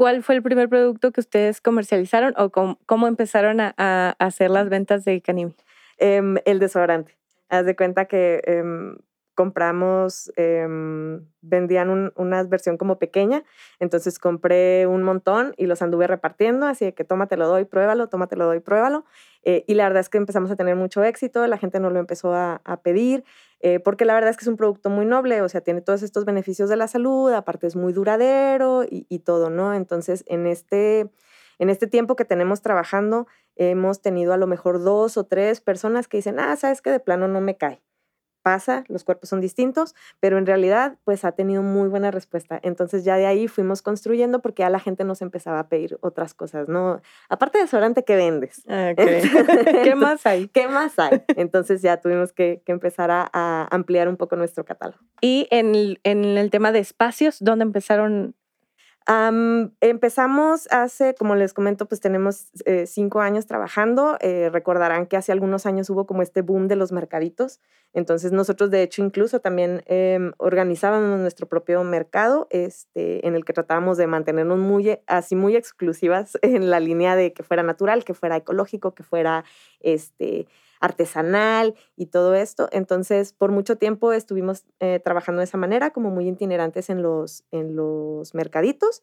¿Cuál fue el primer producto que ustedes comercializaron o cómo, empezaron a, hacer las ventas de Canimi? Em, el desodorante. Haz de cuenta que em, compramos, em, vendían una versión como pequeña, entonces compré un montón y los anduve repartiendo, así de que tómatelo, doy, pruébalo, tómatelo, doy, pruébalo. Eh, y la verdad es que empezamos a tener mucho éxito, la gente nos lo empezó a, pedir, eh, porque la verdad es que es un producto muy noble, o sea, tiene todos estos beneficios de la salud, aparte es muy duradero y, y todo, ¿no? Entonces, en este, en este tiempo que tenemos trabajando, hemos tenido a lo mejor dos o tres personas que dicen, ah, sabes que de plano no me cae pasa, los cuerpos son distintos, pero en realidad pues ha tenido muy buena respuesta. Entonces ya de ahí fuimos construyendo porque ya la gente nos empezaba a pedir otras cosas, ¿no? Aparte de desodorante, ¿qué vendes? Ah, ¿Qué más hay? ¿Qué más hay? Entonces ya tuvimos que, empezar a, ampliar un poco nuestro catálogo. Y en el, en el tema de espacios, ¿dónde empezaron empezamos hace, como les comento, pues tenemos eh, cinco años trabajando. Eh, recordarán que hace algunos años hubo como este boom de los mercaditos. Entonces nosotros de hecho incluso también em, organizábamos nuestro propio mercado este, en el que tratábamos de mantenernos muy, así muy exclusivas en la línea de que fuera natural, que fuera ecológico, que fuera este, artesanal y todo esto. Entonces, por mucho tiempo estuvimos eh, trabajando de esa manera, como muy itinerantes en los, en los mercaditos.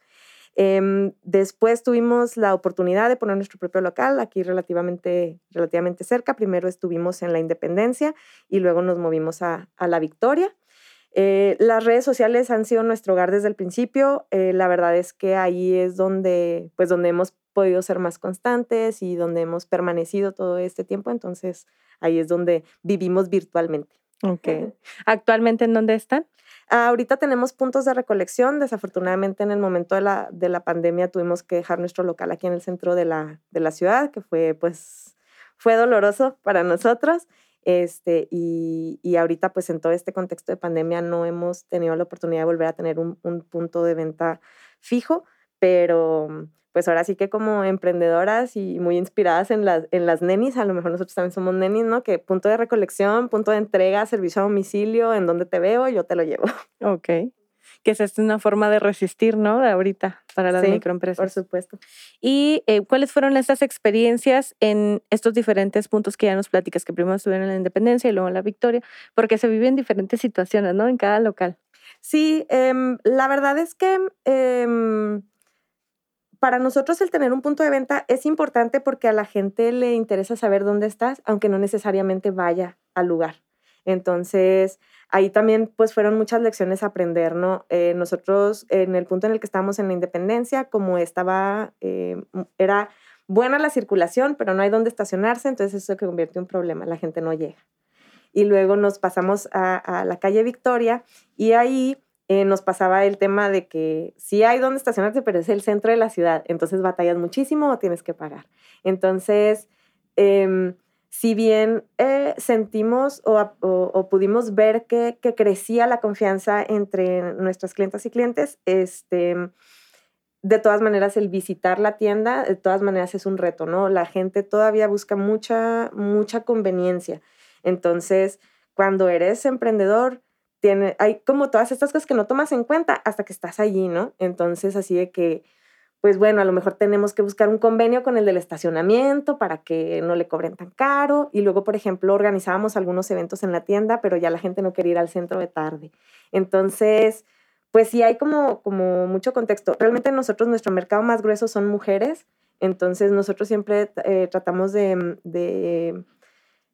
Em, después tuvimos la oportunidad de poner nuestro propio local aquí relativamente, relativamente cerca. Primero estuvimos en la Independencia y luego nos movimos a, a la Victoria. Eh, las redes sociales han sido nuestro hogar desde el principio. Eh, la verdad es que ahí es donde, pues, donde hemos podido ser más constantes y donde hemos permanecido todo este tiempo. Entonces, ahí es donde vivimos virtualmente. Ok. ¿Actualmente en dónde están? ahorita tenemos puntos de recolección. Desafortunadamente, en el momento de la, de la pandemia tuvimos que dejar nuestro local aquí en el centro de la, de la ciudad, que fue, pues, fue doloroso para nosotros. Este, y, y, ahorita, pues en todo este contexto de pandemia, no hemos tenido la oportunidad de volver a tener un, un punto de venta fijo, pero pues ahora sí que como emprendedoras y muy inspiradas en las, en las nenis, a lo mejor nosotros también somos nenis, ¿no? Que punto de recolección, punto de entrega, servicio a domicilio, en donde te veo, yo te lo llevo. Ok. Que esa es una forma de resistir, ¿no? De ahorita para las Sí, microempresas. Por supuesto. ¿Y eh, cuáles fueron estas experiencias en estos diferentes puntos que ya nos platicas? Que primero estuvieron en la Independencia y luego en la Victoria, porque se viven diferentes situaciones, ¿no? En cada local. Sí, em, la verdad es que em, para nosotros el tener un punto de venta es importante porque a la gente le interesa saber dónde estás, aunque no necesariamente vaya al lugar. Entonces, ahí también pues fueron muchas lecciones a aprender, ¿no? Eh, nosotros en el punto en el que estábamos en la independencia, como estaba, eh, era buena la circulación, pero no hay dónde estacionarse, entonces eso se convierte en un problema, la gente no llega. Y luego nos pasamos a la calle Victoria y ahí eh, nos pasaba el tema de que sí hay dónde estacionarse, pero es el centro de la ciudad, entonces batallas muchísimo o tienes que pagar. Entonces, em, si bien eh, sentimos o pudimos ver que, que crecía la confianza entre nuestras clientas y clientes, este, de todas maneras el visitar la tienda, de todas maneras es un reto, ¿no? La gente todavía busca mucha, mucha conveniencia. Entonces, cuando eres emprendedor, tiene, hay como todas estas cosas que no tomas en cuenta hasta que estás allí, ¿no? Entonces, así de que, pues bueno, a lo mejor tenemos que buscar un convenio con el del estacionamiento para que no le cobren tan caro. Y luego, por ejemplo, organizábamos algunos eventos en la tienda, pero ya la gente no quería ir al centro de tarde. Entonces, pues sí hay como, como mucho contexto. Realmente nosotros, nuestro mercado más grueso son mujeres, entonces nosotros siempre eh, tratamos de, de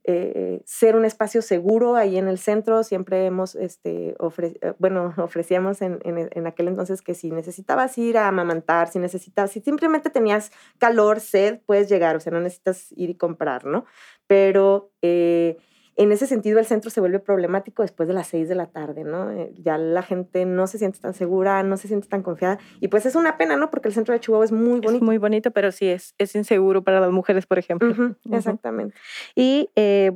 eh, ser un espacio seguro ahí en el centro. Siempre hemos, este, ofre- eh, bueno, ofrecíamos en, en, en aquel entonces que si necesitabas ir a amamantar, si necesitabas, si simplemente tenías calor, sed, puedes llegar, o sea, no necesitas ir y comprar, ¿no? Pero eh, en ese sentido el centro se vuelve problemático después de las seis de la tarde, ¿no? Eh, ya la gente no se siente tan segura, no se siente tan confiada y pues es una pena, ¿no? Porque el centro de Chihuahua es muy Es bonito. muy bonito, pero sí es, es inseguro para las mujeres, por ejemplo. Exactamente. Y eh,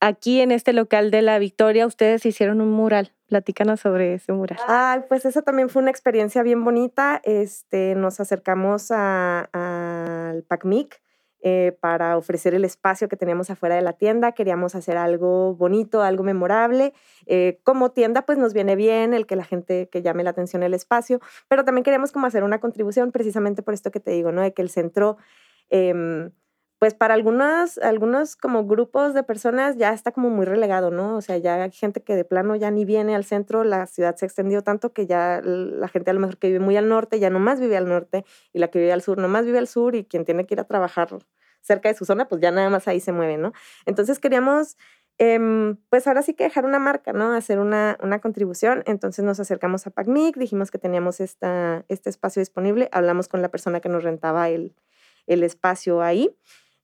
aquí en este local de la Victoria, ustedes hicieron un mural. Platícanos sobre ese mural. Ay, pues esa también fue una experiencia bien bonita. Este, nos acercamos a- al PACMIC eh, para ofrecer el espacio que teníamos afuera de la tienda. Queríamos hacer algo bonito, algo memorable. Eh, como tienda, pues nos viene bien el que la gente que llame la atención el espacio, pero también queríamos como hacer una contribución precisamente por esto que te digo, ¿no? De que el centro... em, pues para algunos, algunos como grupos de personas ya está como muy relegado, ¿no? O sea, ya hay gente que de plano ya ni viene al centro, la ciudad se ha extendido tanto que ya la gente a lo mejor que vive muy al norte ya nomás vive al norte y la que vive al sur nomás vive al sur y quien tiene que ir a trabajar cerca de su zona, pues ya nada más ahí se mueve, ¿no? Entonces queríamos, em, pues ahora sí que dejar una marca, ¿no? Hacer una, una contribución. Entonces nos acercamos a PACMIC, dijimos que teníamos esta, este espacio disponible, hablamos con la persona que nos rentaba el, el espacio ahí.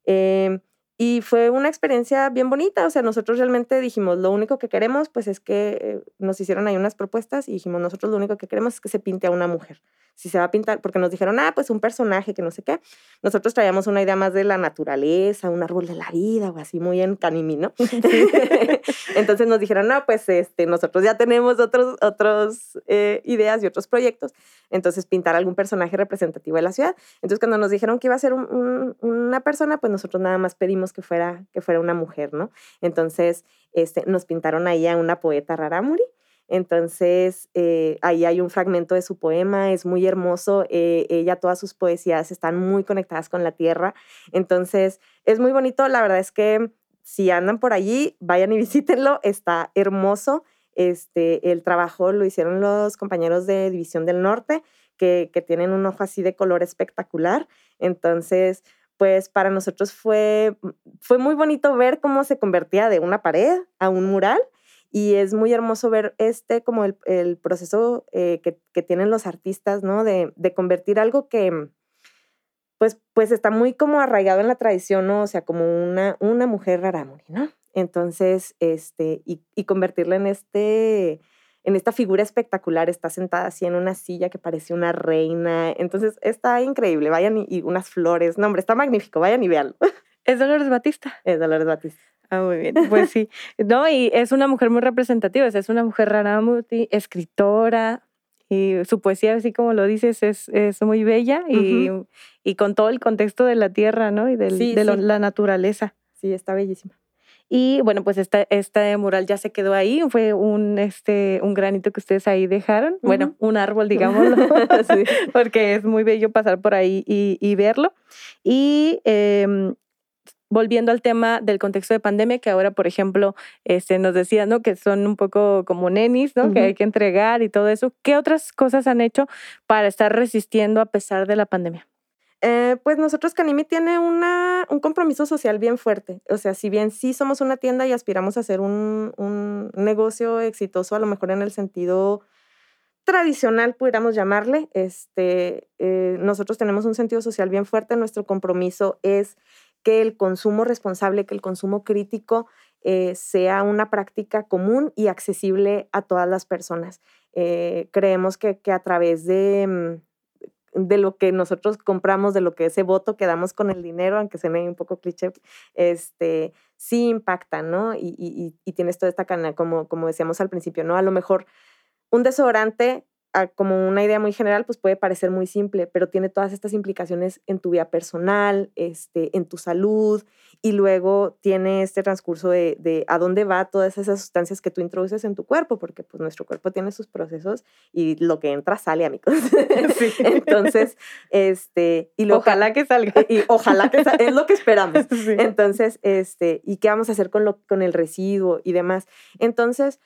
Eh, y fue una experiencia bien bonita, o sea, nosotros realmente dijimos, lo único que queremos, pues es que eh, nos hicieron ahí unas propuestas y dijimos, nosotros lo único que queremos es que se pinte a una mujer. Si se va a pintar, porque nos dijeron, ah, pues un personaje que no sé qué. Nosotros traíamos una idea más de la naturaleza, un árbol de la vida o así, muy en canimi, ¿no? Entonces nos dijeron, no, pues este, nosotros ya tenemos otros, otros eh, ideas y otros proyectos. Entonces pintar algún personaje representativo de la ciudad. Entonces cuando nos dijeron que iba a ser un- un- una persona, pues nosotros nada más pedimos que fuera, que fuera una mujer, ¿no? Entonces este, nos pintaron ahí a una poeta rarámuri. Entonces, eh, ahí hay un fragmento de su poema, es muy hermoso. eh, ella, todas sus poesías están muy conectadas con la tierra. Entonces, es muy bonito. La verdad es que si andan por allí, vayan y visítenlo. Está hermoso. Este, el trabajo lo hicieron los compañeros de División del Norte, que, que tienen un ojo así de color espectacular. Entonces, pues para nosotros fue, fue muy bonito ver cómo se convertía de una pared a un mural y es muy hermoso ver este como el, el proceso eh, que, que tienen los artistas, ¿no? De, de convertir algo que pues, pues está muy como arraigado en la tradición, ¿no? O sea, como una, una mujer rarámuri, ¿no? Entonces, este, y, y convertirla en este, en esta figura espectacular, está sentada así en una silla que parece una reina. Entonces, está increíble, vayan y, y unas flores, no, hombre, está magnífico, vayan y véanlo. Es Dolores Batista. Es Dolores Batista. Ah, muy bien. Pues sí. No, y es una mujer muy representativa. es una mujer rarámuri, escritora y su poesía, así como lo dices, es, es muy bella y, y, con todo el contexto de la tierra, ¿no? Y del, de la naturaleza. Sí, está bellísima. Y bueno, pues esta, este mural ya se quedó ahí, fue un, este, un granito que ustedes ahí dejaron, bueno, un árbol, digámoslo, porque es muy bello pasar por ahí y, y verlo. Y em, volviendo al tema del contexto de pandemia, que ahora, por ejemplo, este, nos decían ¿no? que son un poco como nenis, ¿no? que hay que entregar y todo eso. ¿Qué otras cosas han hecho para estar resistiendo a pesar de la pandemia? Eh, pues nosotros Canimi tiene una, un compromiso social bien fuerte. O sea, si bien sí somos una tienda y aspiramos a ser un, un negocio exitoso, a lo mejor en el sentido tradicional, pudiéramos llamarle, este, eh, nosotros tenemos un sentido social bien fuerte. Nuestro compromiso es que el consumo responsable, que el consumo crítico eh, sea una práctica común y accesible a todas las personas. creemos que, que, a través de, mm, de lo que nosotros compramos, de lo que ese voto que damos con el dinero, aunque se me un poco cliché, este, sí impacta, ¿no? Y, y, y tienes toda esta cana, como, como decíamos al principio, ¿no? A lo mejor un desodorante como una idea muy general, pues puede parecer muy simple, pero tiene todas estas implicaciones en tu vida personal, este, en tu salud, y luego tiene este transcurso de, de, a dónde va todas esas sustancias que tú introduces en tu cuerpo, porque pues nuestro cuerpo tiene sus procesos y lo que entra sale, amigos. Sí. Entonces, este, y ojalá que salga. Y, ojalá que salga, es lo que esperamos. Sí. Entonces, este, ¿y qué vamos a hacer con, lo, con el residuo y demás? Entonces,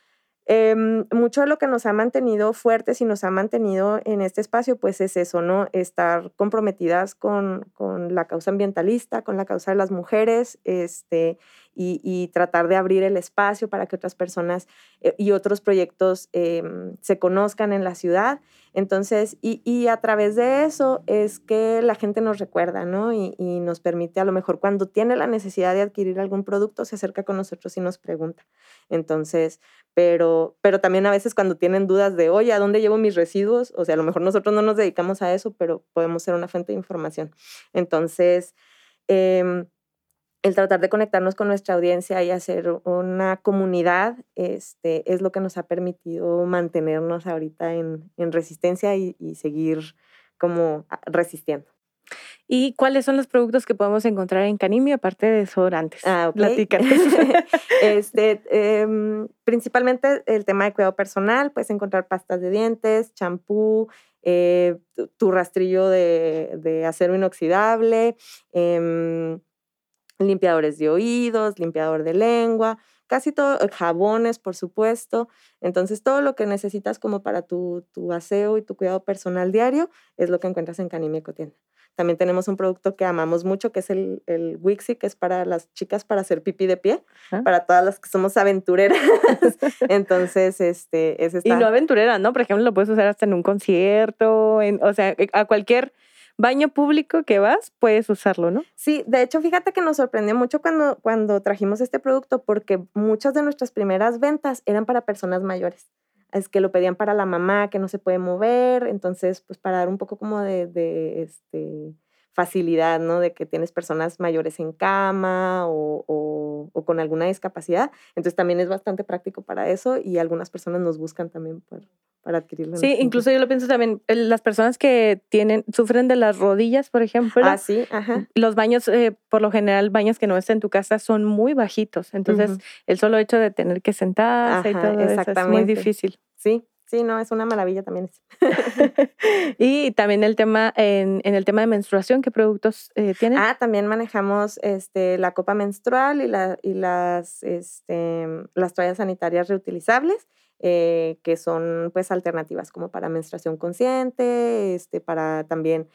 eh, mucho de lo que nos ha mantenido fuertes y nos ha mantenido en este espacio, pues es eso, ¿no? Estar comprometidas con, con la causa ambientalista, con la causa de las mujeres, este, y, y tratar de abrir el espacio para que otras personas eh, y otros proyectos eh, se conozcan en la ciudad. Entonces, y, y, a través de eso es que la gente nos recuerda, ¿no? Y, y, nos permite, a lo mejor cuando tiene la necesidad de adquirir algún producto, se acerca con nosotros y nos pregunta. Entonces, pero, pero también a veces cuando tienen dudas de, oye, ¿a dónde llevo mis residuos? O sea, a lo mejor nosotros no nos dedicamos a eso, pero podemos ser una fuente de información. Entonces, eh, el tratar de conectarnos con nuestra audiencia y hacer una comunidad este, es lo que nos ha permitido mantenernos ahorita en, en resistencia y, y, seguir como resistiendo. ¿Y cuáles son los productos que podemos encontrar en Canimi aparte de desodorantes? Ah, okay. este, eh, principalmente el tema de cuidado personal, puedes encontrar pastas de dientes, champú, eh, tu rastrillo de, de acero inoxidable, eh, limpiadores de oídos, limpiador de lengua, casi todo, eh, jabones, por supuesto. Entonces, todo lo que necesitas como para tu, tu aseo y tu cuidado personal diario es lo que encuentras en Canimi Ecotienda. También tenemos un producto que amamos mucho, que es el, el Wixi, que es para las chicas para hacer pipí de pie, ¿Ah? para todas las que somos aventureras. Entonces, este, es esta... Y no aventurera, ¿no? Por ejemplo, lo puedes usar hasta en un concierto, en, o sea, a cualquier baño público que vas, puedes usarlo, ¿no? Sí, de hecho, fíjate que nos sorprendió mucho cuando, cuando trajimos este producto porque muchas de nuestras primeras ventas eran para personas mayores. Es que lo pedían para la mamá que no se puede mover, entonces, pues para dar un poco como de, de este, facilidad, ¿no? De que tienes personas mayores en cama o, o, o, con alguna discapacidad. Entonces también es bastante práctico para eso y algunas personas nos buscan también por, para adquirirlo. Sí, incluso yo lo pienso también, las personas que tienen, sufren de las rodillas, por ejemplo. Ah, sí, ajá. Los baños, eh, por lo general, baños que no están en tu casa son muy bajitos. Entonces, uh -huh. el solo hecho de tener que sentarse ajá, y todo eso es muy difícil. Sí, Sí, no, es una maravilla también. y también el tema, en, en, el tema de menstruación, ¿qué productos eh, tienen? Ah, también manejamos este, la copa menstrual y, la, y las, este, las toallas sanitarias reutilizables. Eh, que son pues alternativas como para menstruación consciente, este, para también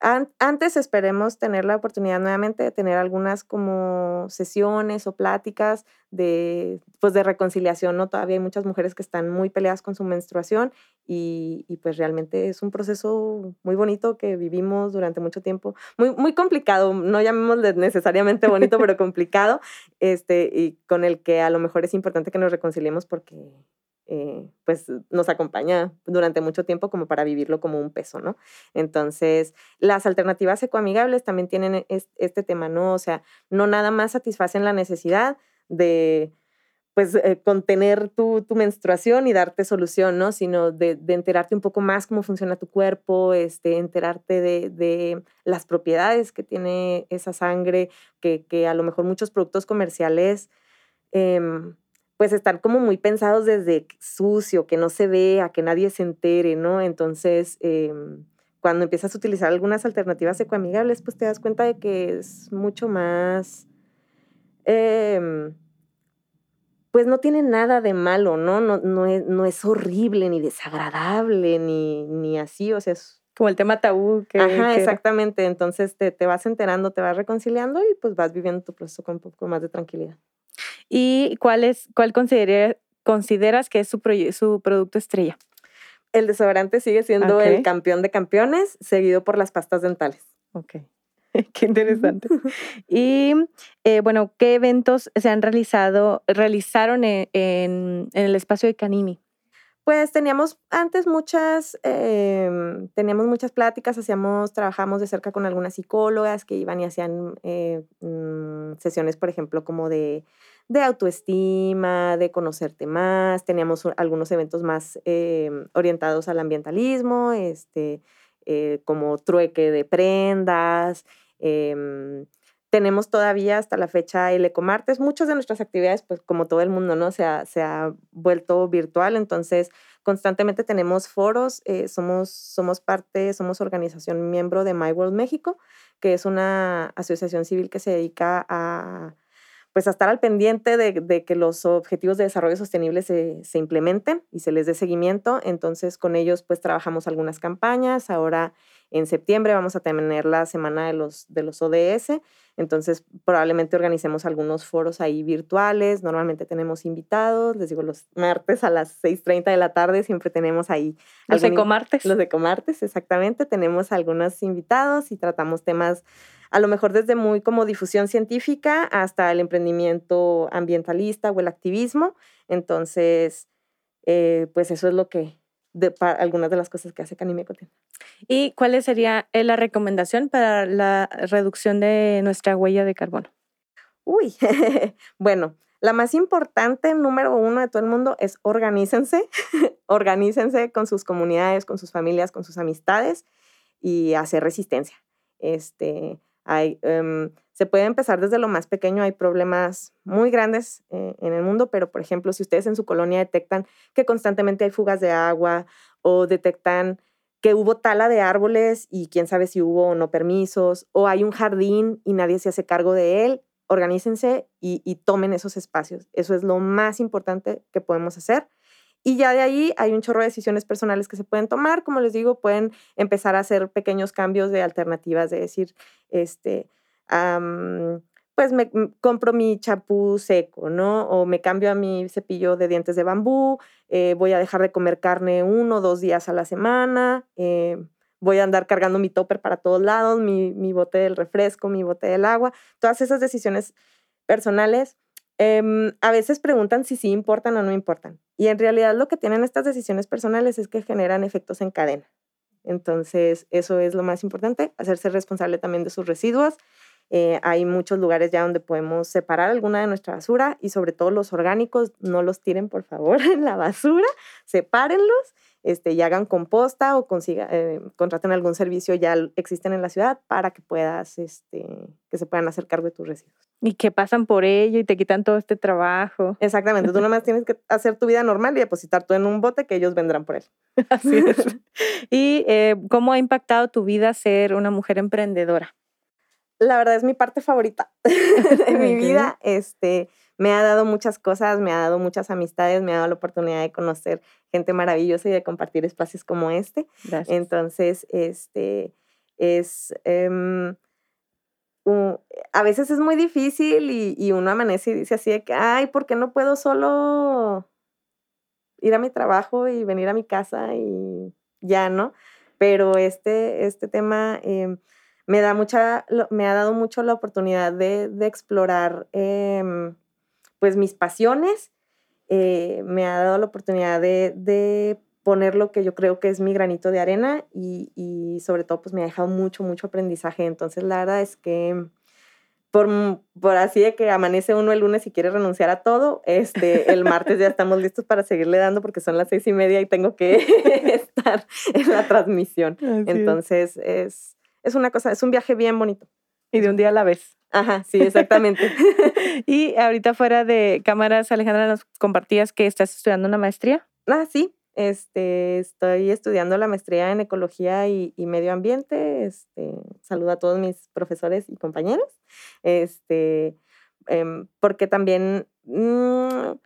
antes esperemos tener la oportunidad nuevamente de tener algunas como sesiones o pláticas de, pues de reconciliación, ¿no? Todavía hay muchas mujeres que están muy peleadas con su menstruación y, y, pues realmente es un proceso muy bonito que vivimos durante mucho tiempo, muy, muy complicado, no llamémosle necesariamente bonito, pero complicado, este, y con el que a lo mejor es importante que nos reconciliemos porque eh, pues nos acompaña durante mucho tiempo como para vivirlo como un peso, ¿no? Entonces, las alternativas ecoamigables también tienen este tema, ¿no? O sea, no nada más satisfacen la necesidad de pues eh, contener tu, menstruación y darte solución, ¿no? Sino de, enterarte un poco más cómo funciona tu cuerpo, este, enterarte de, las propiedades que tiene esa sangre, que, a lo mejor muchos productos comerciales, eh, pues están como muy pensados desde sucio, que no se vea, que nadie se entere, ¿no? Entonces, eh, cuando empiezas a utilizar algunas alternativas ecoamigables, pues te das cuenta de que es mucho más... Eh, pues no tiene nada de malo, ¿no? No, no, es, no es horrible, ni desagradable, ni, ni así, o sea, es... Como el tema tabú. Que, Ajá, exactamente. Entonces te, te, vas enterando, te vas reconciliando y pues vas viviendo tu proceso con un poco más de tranquilidad. ¿Y cuál, es, cuál consideras que es su, su producto estrella? El desodorante sigue siendo el campeón de campeones, seguido por las pastas dentales. Ok. Qué interesante. y eh, bueno, ¿qué eventos se han realizado, realizaron en, en, el espacio de Canimi? Pues teníamos antes muchas, eh, teníamos muchas pláticas, hacíamos, trabajamos de cerca con algunas psicólogas que iban y hacían eh, mm, sesiones, por ejemplo, como de, de, autoestima, de conocerte más. Teníamos algunos eventos más eh, orientados al ambientalismo, este, eh, como trueque de prendas. Em, tenemos todavía hasta la fecha el Ecomartes. Muchas de nuestras actividades, pues como todo el mundo, ¿no? Se ha, se ha vuelto virtual, entonces constantemente tenemos foros, eh, somos, somos parte, somos organización miembro de My World México, que es una asociación civil que se dedica a pues a estar al pendiente de, de, que los objetivos de desarrollo sostenible se, se, implementen y se les dé seguimiento. Entonces, con ellos, pues trabajamos algunas campañas. Ahora, en septiembre, vamos a tener la semana de los, de los ODS. Entonces, probablemente organicemos algunos foros ahí virtuales. Normalmente tenemos invitados. Les digo, los martes a las 6.30 de la tarde siempre tenemos ahí. Los ecomartes. Los ecomartes, exactamente. Tenemos algunos invitados y tratamos temas a lo mejor desde muy como difusión científica hasta el emprendimiento ambientalista o el activismo. Entonces, eh, pues eso es lo que, de, para algunas de las cosas que hace Canime ¿Y cuál sería eh, la recomendación para la reducción de nuestra huella de carbono? Uy, bueno, la más importante, número uno de todo el mundo, es organícense, organícense con sus comunidades, con sus familias, con sus amistades y hacer resistencia. Este, hay, em, se puede empezar desde lo más pequeño, hay problemas muy grandes eh, en el mundo, pero por ejemplo, si ustedes en su colonia detectan que constantemente hay fugas de agua o detectan que hubo tala de árboles y quién sabe si hubo o no permisos, o hay un jardín y nadie se hace cargo de él, organícense y tomen esos espacios. Eso es lo más importante que podemos hacer. Y ya de ahí hay un chorro de decisiones personales que se pueden tomar. Como les digo, pueden empezar a hacer pequeños cambios de alternativas, de decir, este, pues me compro mi champú seco, ¿no? O me cambio a mi cepillo de dientes de bambú, eh, voy a dejar de comer carne uno o dos días a la semana, eh, voy a andar cargando mi topper para todos lados, mi, mi bote del refresco, mi bote del agua. Todas esas decisiones personales Em, a veces preguntan si sí importan o no importan. Y en realidad lo que tienen estas decisiones personales es que generan efectos en cadena. Entonces, eso es lo más importante, hacerse responsable también de sus residuos. Eh, hay muchos lugares ya donde podemos separar alguna de nuestra basura y sobre todo los orgánicos, no los tiren por favor en la basura, sepárenlos este, y hagan composta o consiga, eh, contraten algún servicio ya existen en la ciudad para que puedas, este, que se puedan hacer cargo de tus residuos. Y que pasan por ello y te quitan todo este trabajo. Exactamente, tú nomás tienes que hacer tu vida normal y depositar todo en un bote que ellos vendrán por él. Así es. ¿Y eh, cómo ha impactado tu vida ser una mujer emprendedora? La verdad es mi parte favorita de mi vida. Este, me ha dado muchas cosas, me ha dado muchas amistades, me ha dado la oportunidad de conocer gente maravillosa y de compartir espacios como este. Entonces, este, es... Em, a veces es muy difícil y, y, uno amanece y dice así de que, ay, ¿por qué no puedo solo ir a mi trabajo y venir a mi casa y ya, ¿no? Pero este, este tema em, me, da mucha, me ha dado mucho la oportunidad de, de explorar eh, pues mis pasiones, eh, me ha dado la oportunidad de, poner lo que yo creo que es mi granito de arena y, sobre todo pues me ha dejado mucho, mucho aprendizaje. Entonces la verdad es que por, por así de que amanece uno el lunes y quiere renunciar a todo, este, el martes ya estamos listos para seguirle dando porque son las seis y media y tengo que estar en la transmisión. Entonces, es, es una cosa, es un viaje bien bonito. Y de un día a la vez. Ajá, sí, exactamente. y ahorita fuera de cámaras, Alejandra, nos compartías que estás estudiando una maestría. Ah, sí. Este, estoy estudiando la maestría en ecología y, medio ambiente. Este, saludo a todos mis profesores y compañeros. Este, em, porque también, mm,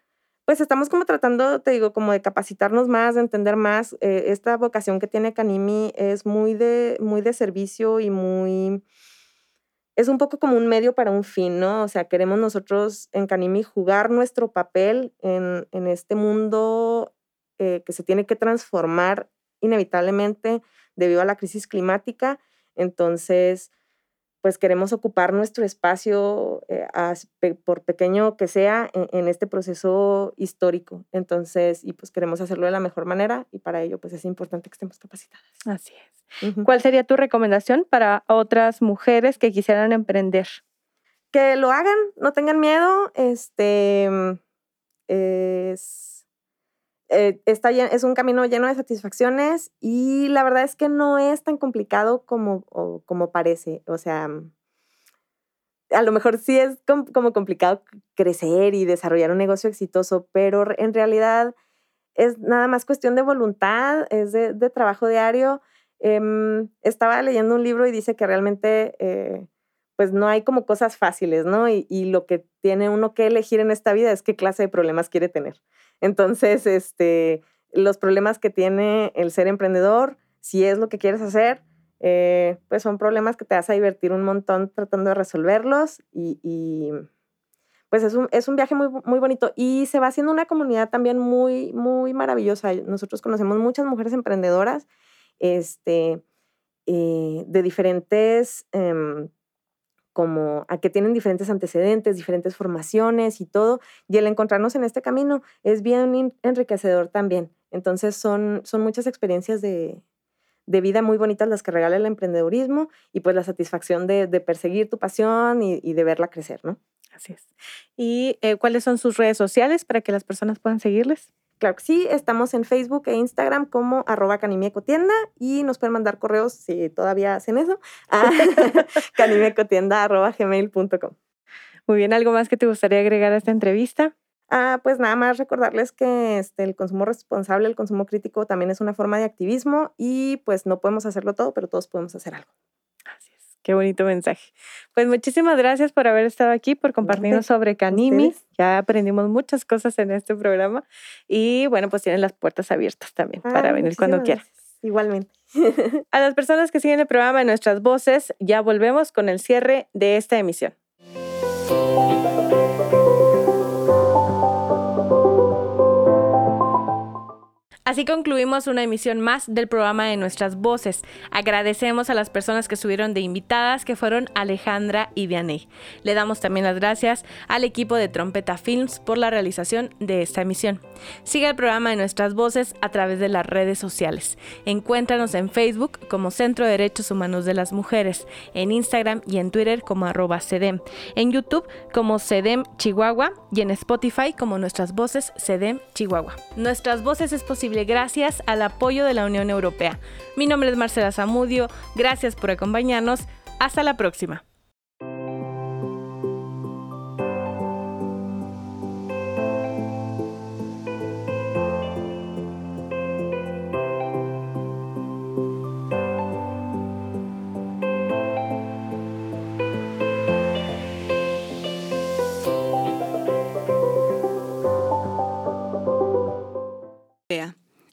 pues estamos como tratando, te digo, como de capacitarnos más, de entender más. Eh, esta vocación que tiene Canimi es muy de, muy de servicio y muy es un poco como un medio para un fin, ¿no? O sea, queremos nosotros en Canimi jugar nuestro papel en, este mundo eh, que se tiene que transformar inevitablemente debido a la crisis climática. Entonces, pues queremos ocupar nuestro espacio, eh, por pequeño que sea, en, este proceso histórico. Entonces, y pues queremos hacerlo de la mejor manera y para ello pues es importante que estemos capacitadas. Así es. ¿Cuál sería tu recomendación para otras mujeres que quisieran emprender? Que lo hagan, no tengan miedo. Este es eh, está, es un camino lleno de satisfacciones y la verdad es que no es tan complicado como, como parece. O sea, a lo mejor sí es como complicado crecer y desarrollar un negocio exitoso, pero en realidad es nada más cuestión de voluntad, es de, trabajo diario. Em, estaba leyendo un libro y dice que realmente eh, pues no hay como cosas fáciles, ¿no? Y, y, lo que tiene uno que elegir en esta vida es qué clase de problemas quiere tener. Entonces, este, los problemas que tiene el ser emprendedor, si es lo que quieres hacer, eh, pues son problemas que te vas a divertir un montón tratando de resolverlos y, pues es un, es un, viaje muy, muy bonito y se va haciendo una comunidad también muy, muy maravillosa. Nosotros conocemos muchas mujeres emprendedoras este, eh, de diferentes... Em, como a que tienen diferentes antecedentes, diferentes formaciones y todo, y el encontrarnos en este camino es bien enriquecedor también. Entonces son, son muchas experiencias de, de vida muy bonitas las que regala el emprendedurismo y pues la satisfacción de, de perseguir tu pasión y, de verla crecer, ¿no? Así es. ¿Y eh, cuáles son sus redes sociales para que las personas puedan seguirles? Claro que sí, estamos en Facebook e Instagram como arroba canimiecotienda y nos pueden mandar correos si todavía hacen eso a gmail.com. Muy bien, ¿algo más que te gustaría agregar a esta entrevista? Ah, pues nada más recordarles que este, el consumo responsable, el consumo crítico también es una forma de activismo y pues no podemos hacerlo todo, pero todos podemos hacer algo. Qué bonito mensaje. Pues muchísimas gracias por haber estado aquí, por compartirnos sobre Canimi. Ya aprendimos muchas cosas en este programa y bueno, pues tienen las puertas abiertas también para venir cuando quieran. Igualmente. A las personas que siguen el programa en nuestras voces, ya volvemos con el cierre de esta emisión. Así concluimos una emisión más del programa de Nuestras Voces. Agradecemos a las personas que estuvieron de invitadas, que fueron Alejandra y Vianney. Le damos también las gracias al equipo de Trompeta Films por la realización de esta emisión. Sigue el programa de Nuestras Voces a través de las redes sociales. Encuéntranos en Facebook como Centro de Derechos Humanos de las Mujeres, en Instagram y en Twitter como arroba CEDEM, en YouTube como CEDEM Chihuahua y en Spotify como Nuestras Voces CEDEM Chihuahua. Nuestras Voces es gracias al apoyo de la Unión Europea. Mi nombre es Marcela Zamudio, gracias por acompañarnos, hasta la próxima.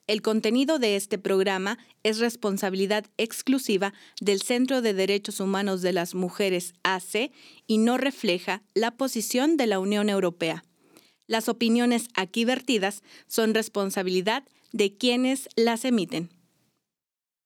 El contenido de este programa es responsabilidad exclusiva del Centro de Derechos Humanos de las Mujeres AC y no refleja la posición de la Unión Europea. Las opiniones aquí vertidas son responsabilidad de quienes las emiten.